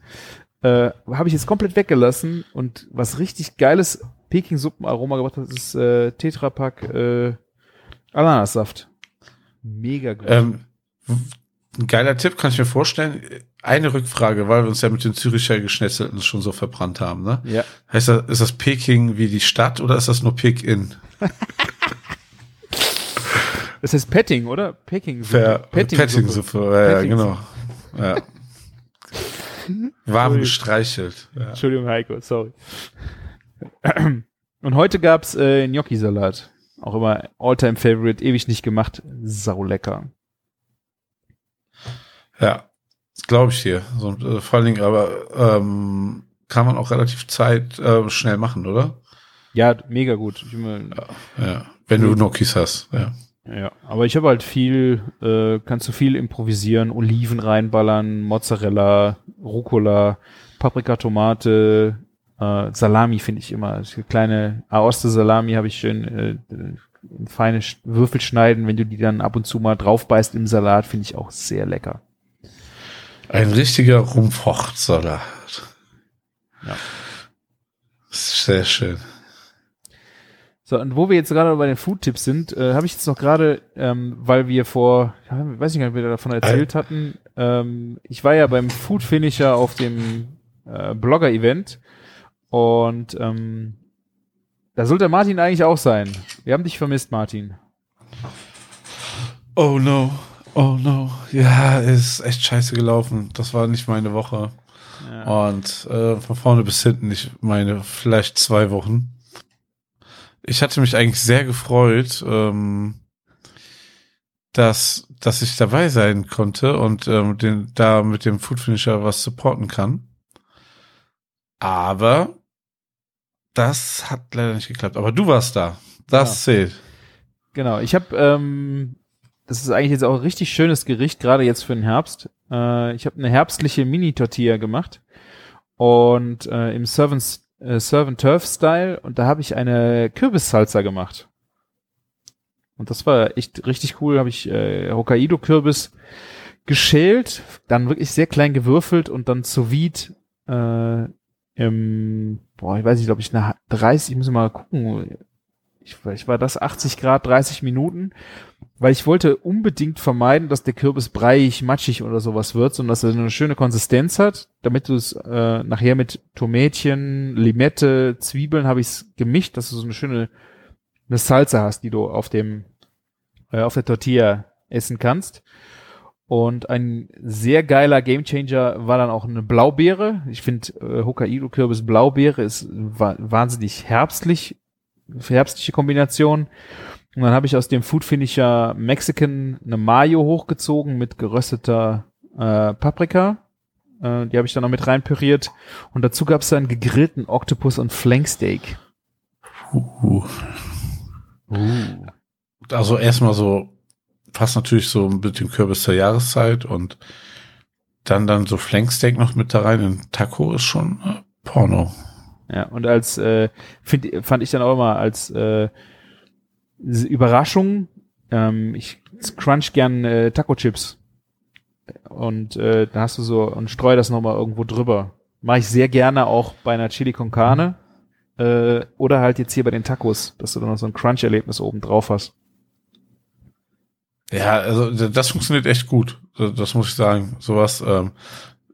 Äh, habe ich jetzt komplett weggelassen und was richtig geiles Peking-Suppen-Aroma gebracht hat, ist äh, Tetrapack äh, Ananassaft. Mega gut. Ähm, ein geiler Tipp, kann ich mir vorstellen. Eine Rückfrage, weil wir uns ja mit den Züricher Geschnetzelten schon so verbrannt haben, ne? ja. Heißt das, ist das Peking wie die Stadt oder ist das nur Peking? Das heißt Petting, oder? Ver Petting-Suppe. Ja, ja, genau. Ja. Warm gestreichelt. Ja. Entschuldigung, Heiko, sorry. Und heute gab's äh, Gnocchi-Salat. Auch immer All-Time-Favorite, ewig nicht gemacht. Sau lecker. ja. Glaube ich dir. So, äh, vor allen Dingen aber ähm, kann man auch relativ Zeit äh, schnell machen, oder? Ja, mega gut. Ich mein, Ja. Wenn du Nokis hast. Ja. Ja, aber ich habe halt viel, äh, kannst du viel improvisieren, Oliven reinballern, Mozzarella, Rucola, Paprika, Tomate, äh, Salami finde ich immer. Die kleine Aoste Salami habe ich schön äh, in feine Würfel schneiden, wenn du die dann ab und zu mal draufbeißt im Salat, finde ich auch sehr lecker. Ein richtiger Rumpfochtsalat. Ja. Sehr schön. So, und wo wir jetzt gerade bei den Food-Tipps sind, äh, habe ich jetzt noch gerade, ähm, weil wir vor, ja, weiß nicht, ob wir davon erzählt hatten, ähm, ich war ja beim Food Finisher auf dem äh, Blogger-Event und ähm, da sollte Martin eigentlich auch sein. Wir haben dich vermisst, Martin. Oh no. Oh no. Ja, ist echt scheiße gelaufen. Das war nicht meine Woche. Ja. Und äh, von vorne bis hinten nicht meine, vielleicht zwei Wochen. Ich hatte mich eigentlich sehr gefreut, ähm, dass, dass ich dabei sein konnte und ähm, den, da mit dem Food Finisher was supporten kann. Aber das hat leider nicht geklappt. Aber du warst da. Das zählt. Genau, ich habe, ähm, das ist eigentlich jetzt auch ein richtig schönes Gericht, gerade jetzt für den Herbst. Äh, ich habe eine herbstliche Mini-Tortilla gemacht und äh, im Servant, äh, Servant Turf Style und da habe ich eine Kürbissalsa gemacht. Und das war echt richtig cool, habe ich äh, Hokkaido-Kürbis geschält, dann wirklich sehr klein gewürfelt und dann sous vide äh, im, boah, ich weiß nicht, glaube ich, eine 30, ich muss mal gucken, ich, ich war das 80 Grad, 30 Minuten, weil ich wollte unbedingt vermeiden, dass der Kürbis breiig, matschig oder sowas wird, sondern dass er eine schöne Konsistenz hat, damit du es äh, nachher mit Tomätchen, Limette, Zwiebeln habe ich es gemischt, dass du so eine schöne eine Salsa hast, die du auf dem äh, auf der Tortilla essen kannst. Und ein sehr geiler Gamechanger war dann auch eine Blaubeere. Ich finde äh, Hokkaido Kürbis Blaubeere ist wa wahnsinnig herbstlich, herbstliche Kombination. Und dann habe ich aus dem Food Finisher Mexican eine Mayo hochgezogen mit gerösteter äh, Paprika. Äh, die habe ich dann noch mit reinpüriert. Und dazu gab es dann gegrillten Oktopus und Flanksteak. Uh. Uh. Also erstmal so, passt natürlich so mit dem Kürbis zur Jahreszeit und dann dann so Flanksteak noch mit da rein in Taco ist schon äh, Porno. Ja, und als äh, find, fand ich dann auch immer als äh, Überraschung, ähm, ich crunch gern äh, Taco-Chips. Und äh, da hast du so und streu das nochmal irgendwo drüber. Mache ich sehr gerne auch bei einer Chili con Carne. Äh, oder halt jetzt hier bei den Tacos, dass du dann noch so ein Crunch-Erlebnis oben drauf hast. Ja, also das funktioniert echt gut. Das muss ich sagen. Sowas, ähm,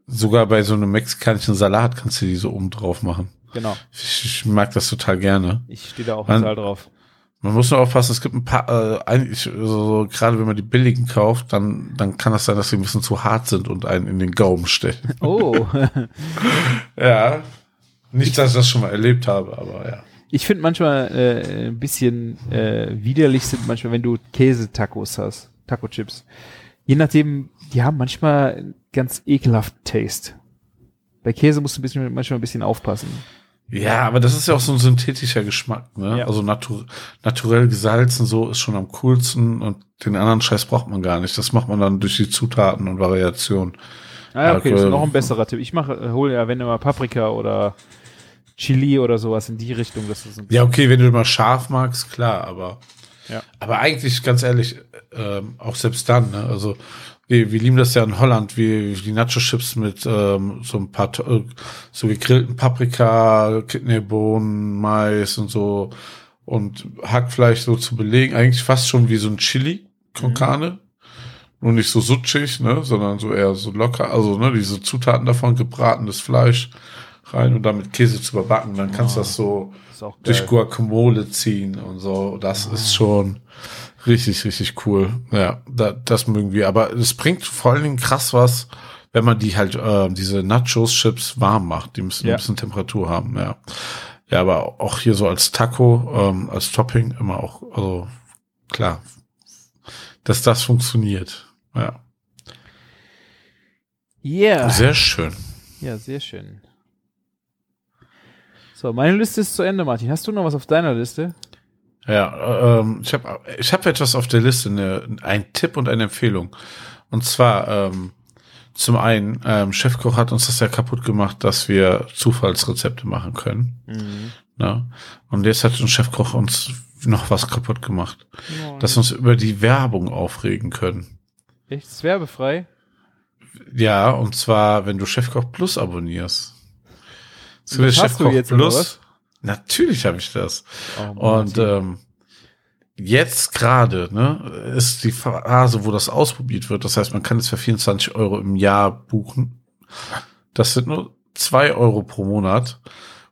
sogar bei so einem mexikanischen Salat kannst du die so oben drauf machen. Genau. Ich, ich mag das total gerne. Ich stehe da auch total drauf. Man muss nur aufpassen, es gibt ein paar, äh, eigentlich, so, so, gerade wenn man die billigen kauft, dann, dann kann das sein, dass sie ein bisschen zu hart sind und einen in den Gaumen stellen. Oh. ja. Nicht, dass ich das schon mal erlebt habe, aber ja. Ich finde manchmal äh, ein bisschen äh, widerlich sind manchmal, wenn du Käsetacos hast, Taco-Chips. Je nachdem, die haben manchmal ganz ekelhaften Taste. Bei Käse musst du ein bisschen, manchmal ein bisschen aufpassen. Ja, aber das ist ja auch so ein synthetischer Geschmack, ne? Ja. Also natu naturell gesalzen so ist schon am coolsten und den anderen Scheiß braucht man gar nicht. Das macht man dann durch die Zutaten und Variationen. Ah, ja, okay, das ist noch ein besserer Tipp. Ich mache, hole ja, wenn immer Paprika oder Chili oder sowas in die Richtung, das ist ein Ja, okay, wenn du mal scharf magst, klar, aber Ja. aber eigentlich, ganz ehrlich, ähm, auch selbst dann, ne? Also wir, wir lieben das ja in Holland, wie die Nacho-Chips mit ähm, so ein paar äh, so gegrillten Paprika, Kidneybohnen, Mais und so und Hackfleisch so zu belegen, eigentlich fast schon wie so ein Chili con Carne. Nur nicht so sutschig, ne, sondern so eher so locker, also ne, diese Zutaten davon, gebratenes Fleisch rein und dann mit Käse zu überbacken, dann kannst du das so durch Guacamole ziehen und so. Das ist schon richtig, richtig cool. Ja, da, das mögen wir. Aber es bringt vor allen Dingen krass was, wenn man die halt, äh, diese Nachos-Chips warm macht. Die müssen Ja. ein bisschen Temperatur haben, ja. Ja, aber auch hier so als Taco, ähm, als Topping immer auch, also klar, dass das funktioniert. Ja, Yeah. sehr schön. Ja, sehr schön. So, meine Liste ist zu Ende, Martin. Hast du noch was auf deiner Liste? Ja, ähm, ich habe ich hab etwas auf der Liste, eine, ein Tipp und eine Empfehlung. Und zwar ähm, zum einen, ähm, Chefkoch hat uns das ja kaputt gemacht, dass wir Zufallsrezepte machen können. Ne? Und jetzt hat uns Chefkoch uns noch was kaputt gemacht, dass wir uns über die Werbung aufregen können. Echt, ist werbefrei? Ja, und zwar, wenn du Chefkoch Plus abonnierst. Das hast du jetzt, was? Natürlich habe ich das. Oh, Und ähm, jetzt gerade ne, ist die Phase, wo das ausprobiert wird. Das heißt, man kann es für 24 Euro im Jahr buchen. Das sind nur zwei Euro pro Monat.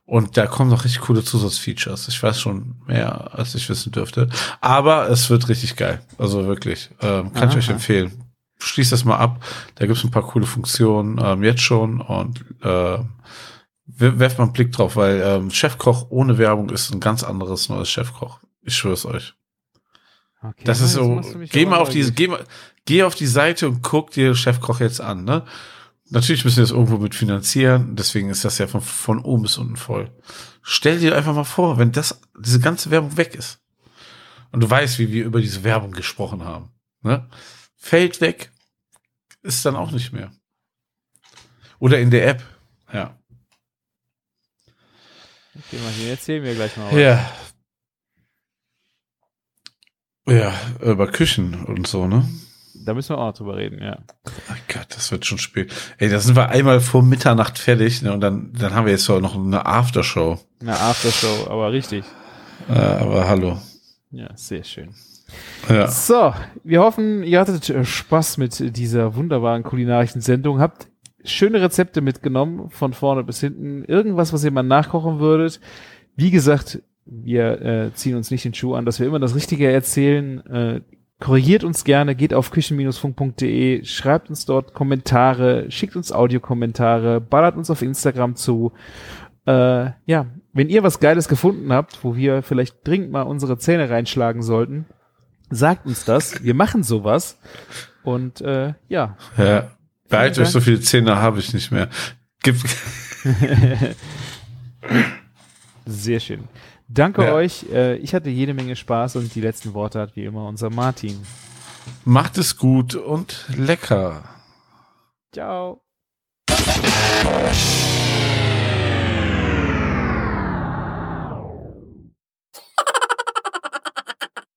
Und da kommen noch richtig coole Zusatzfeatures. Ich weiß schon mehr, als ich wissen dürfte. Aber es wird richtig geil. Also wirklich. Ähm, kann ich euch Aha. empfehlen. Schließt das mal ab. Da gibt's ein paar coole Funktionen ähm, jetzt schon. Und äh, werft mal einen Blick drauf, weil ähm, Chefkoch ohne Werbung ist ein ganz anderes neues Chefkoch. Ich schwör's euch. okay. Das ist so, geh mal auf diese, geh mal, geh auf die Seite und guck dir Chefkoch jetzt an, ne? Natürlich müssen wir das irgendwo mit finanzieren, deswegen ist das ja von, von oben bis unten voll. Stell dir einfach mal vor, wenn das, diese ganze Werbung weg ist. Und du weißt, wie wir über diese Werbung gesprochen haben, ne? Fällt weg, ist dann auch nicht mehr. Oder in der App, ja. Okay, Martin, erzähl mir gleich mal. Ja. Ja, über Küchen und so, ne? Da müssen wir auch noch drüber reden, ja. Oh Gott, das wird schon spät. Ey, da sind wir einmal vor Mitternacht fertig, ne? Und dann, dann haben wir jetzt auch noch eine Aftershow. Eine Aftershow, aber richtig. Äh, aber hallo. Ja, sehr schön. Ja. So, wir hoffen, ihr hattet äh, Spaß mit dieser wunderbaren kulinarischen Sendung. Habt schöne Rezepte mitgenommen, von vorne bis hinten. Irgendwas, was ihr mal nachkochen würdet. Wie gesagt, wir äh, ziehen uns nicht den Schuh an, dass wir immer das Richtige erzählen. Äh, korrigiert uns gerne, geht auf küchen-funk.de, schreibt uns dort Kommentare, schickt uns Audiokommentare, ballert uns auf Instagram zu. Äh, ja, wenn ihr was Geiles gefunden habt, wo wir vielleicht dringend mal unsere Zähne reinschlagen sollten, sagt uns das. Wir machen sowas. Und äh, ja, ja. Behalt euch so viele Zähne habe ich nicht mehr. Gibt Sehr schön. Danke Ja. euch. Äh, Ich hatte jede Menge Spaß und die letzten Worte hat wie immer unser Martin. Macht es gut und lecker. Ciao.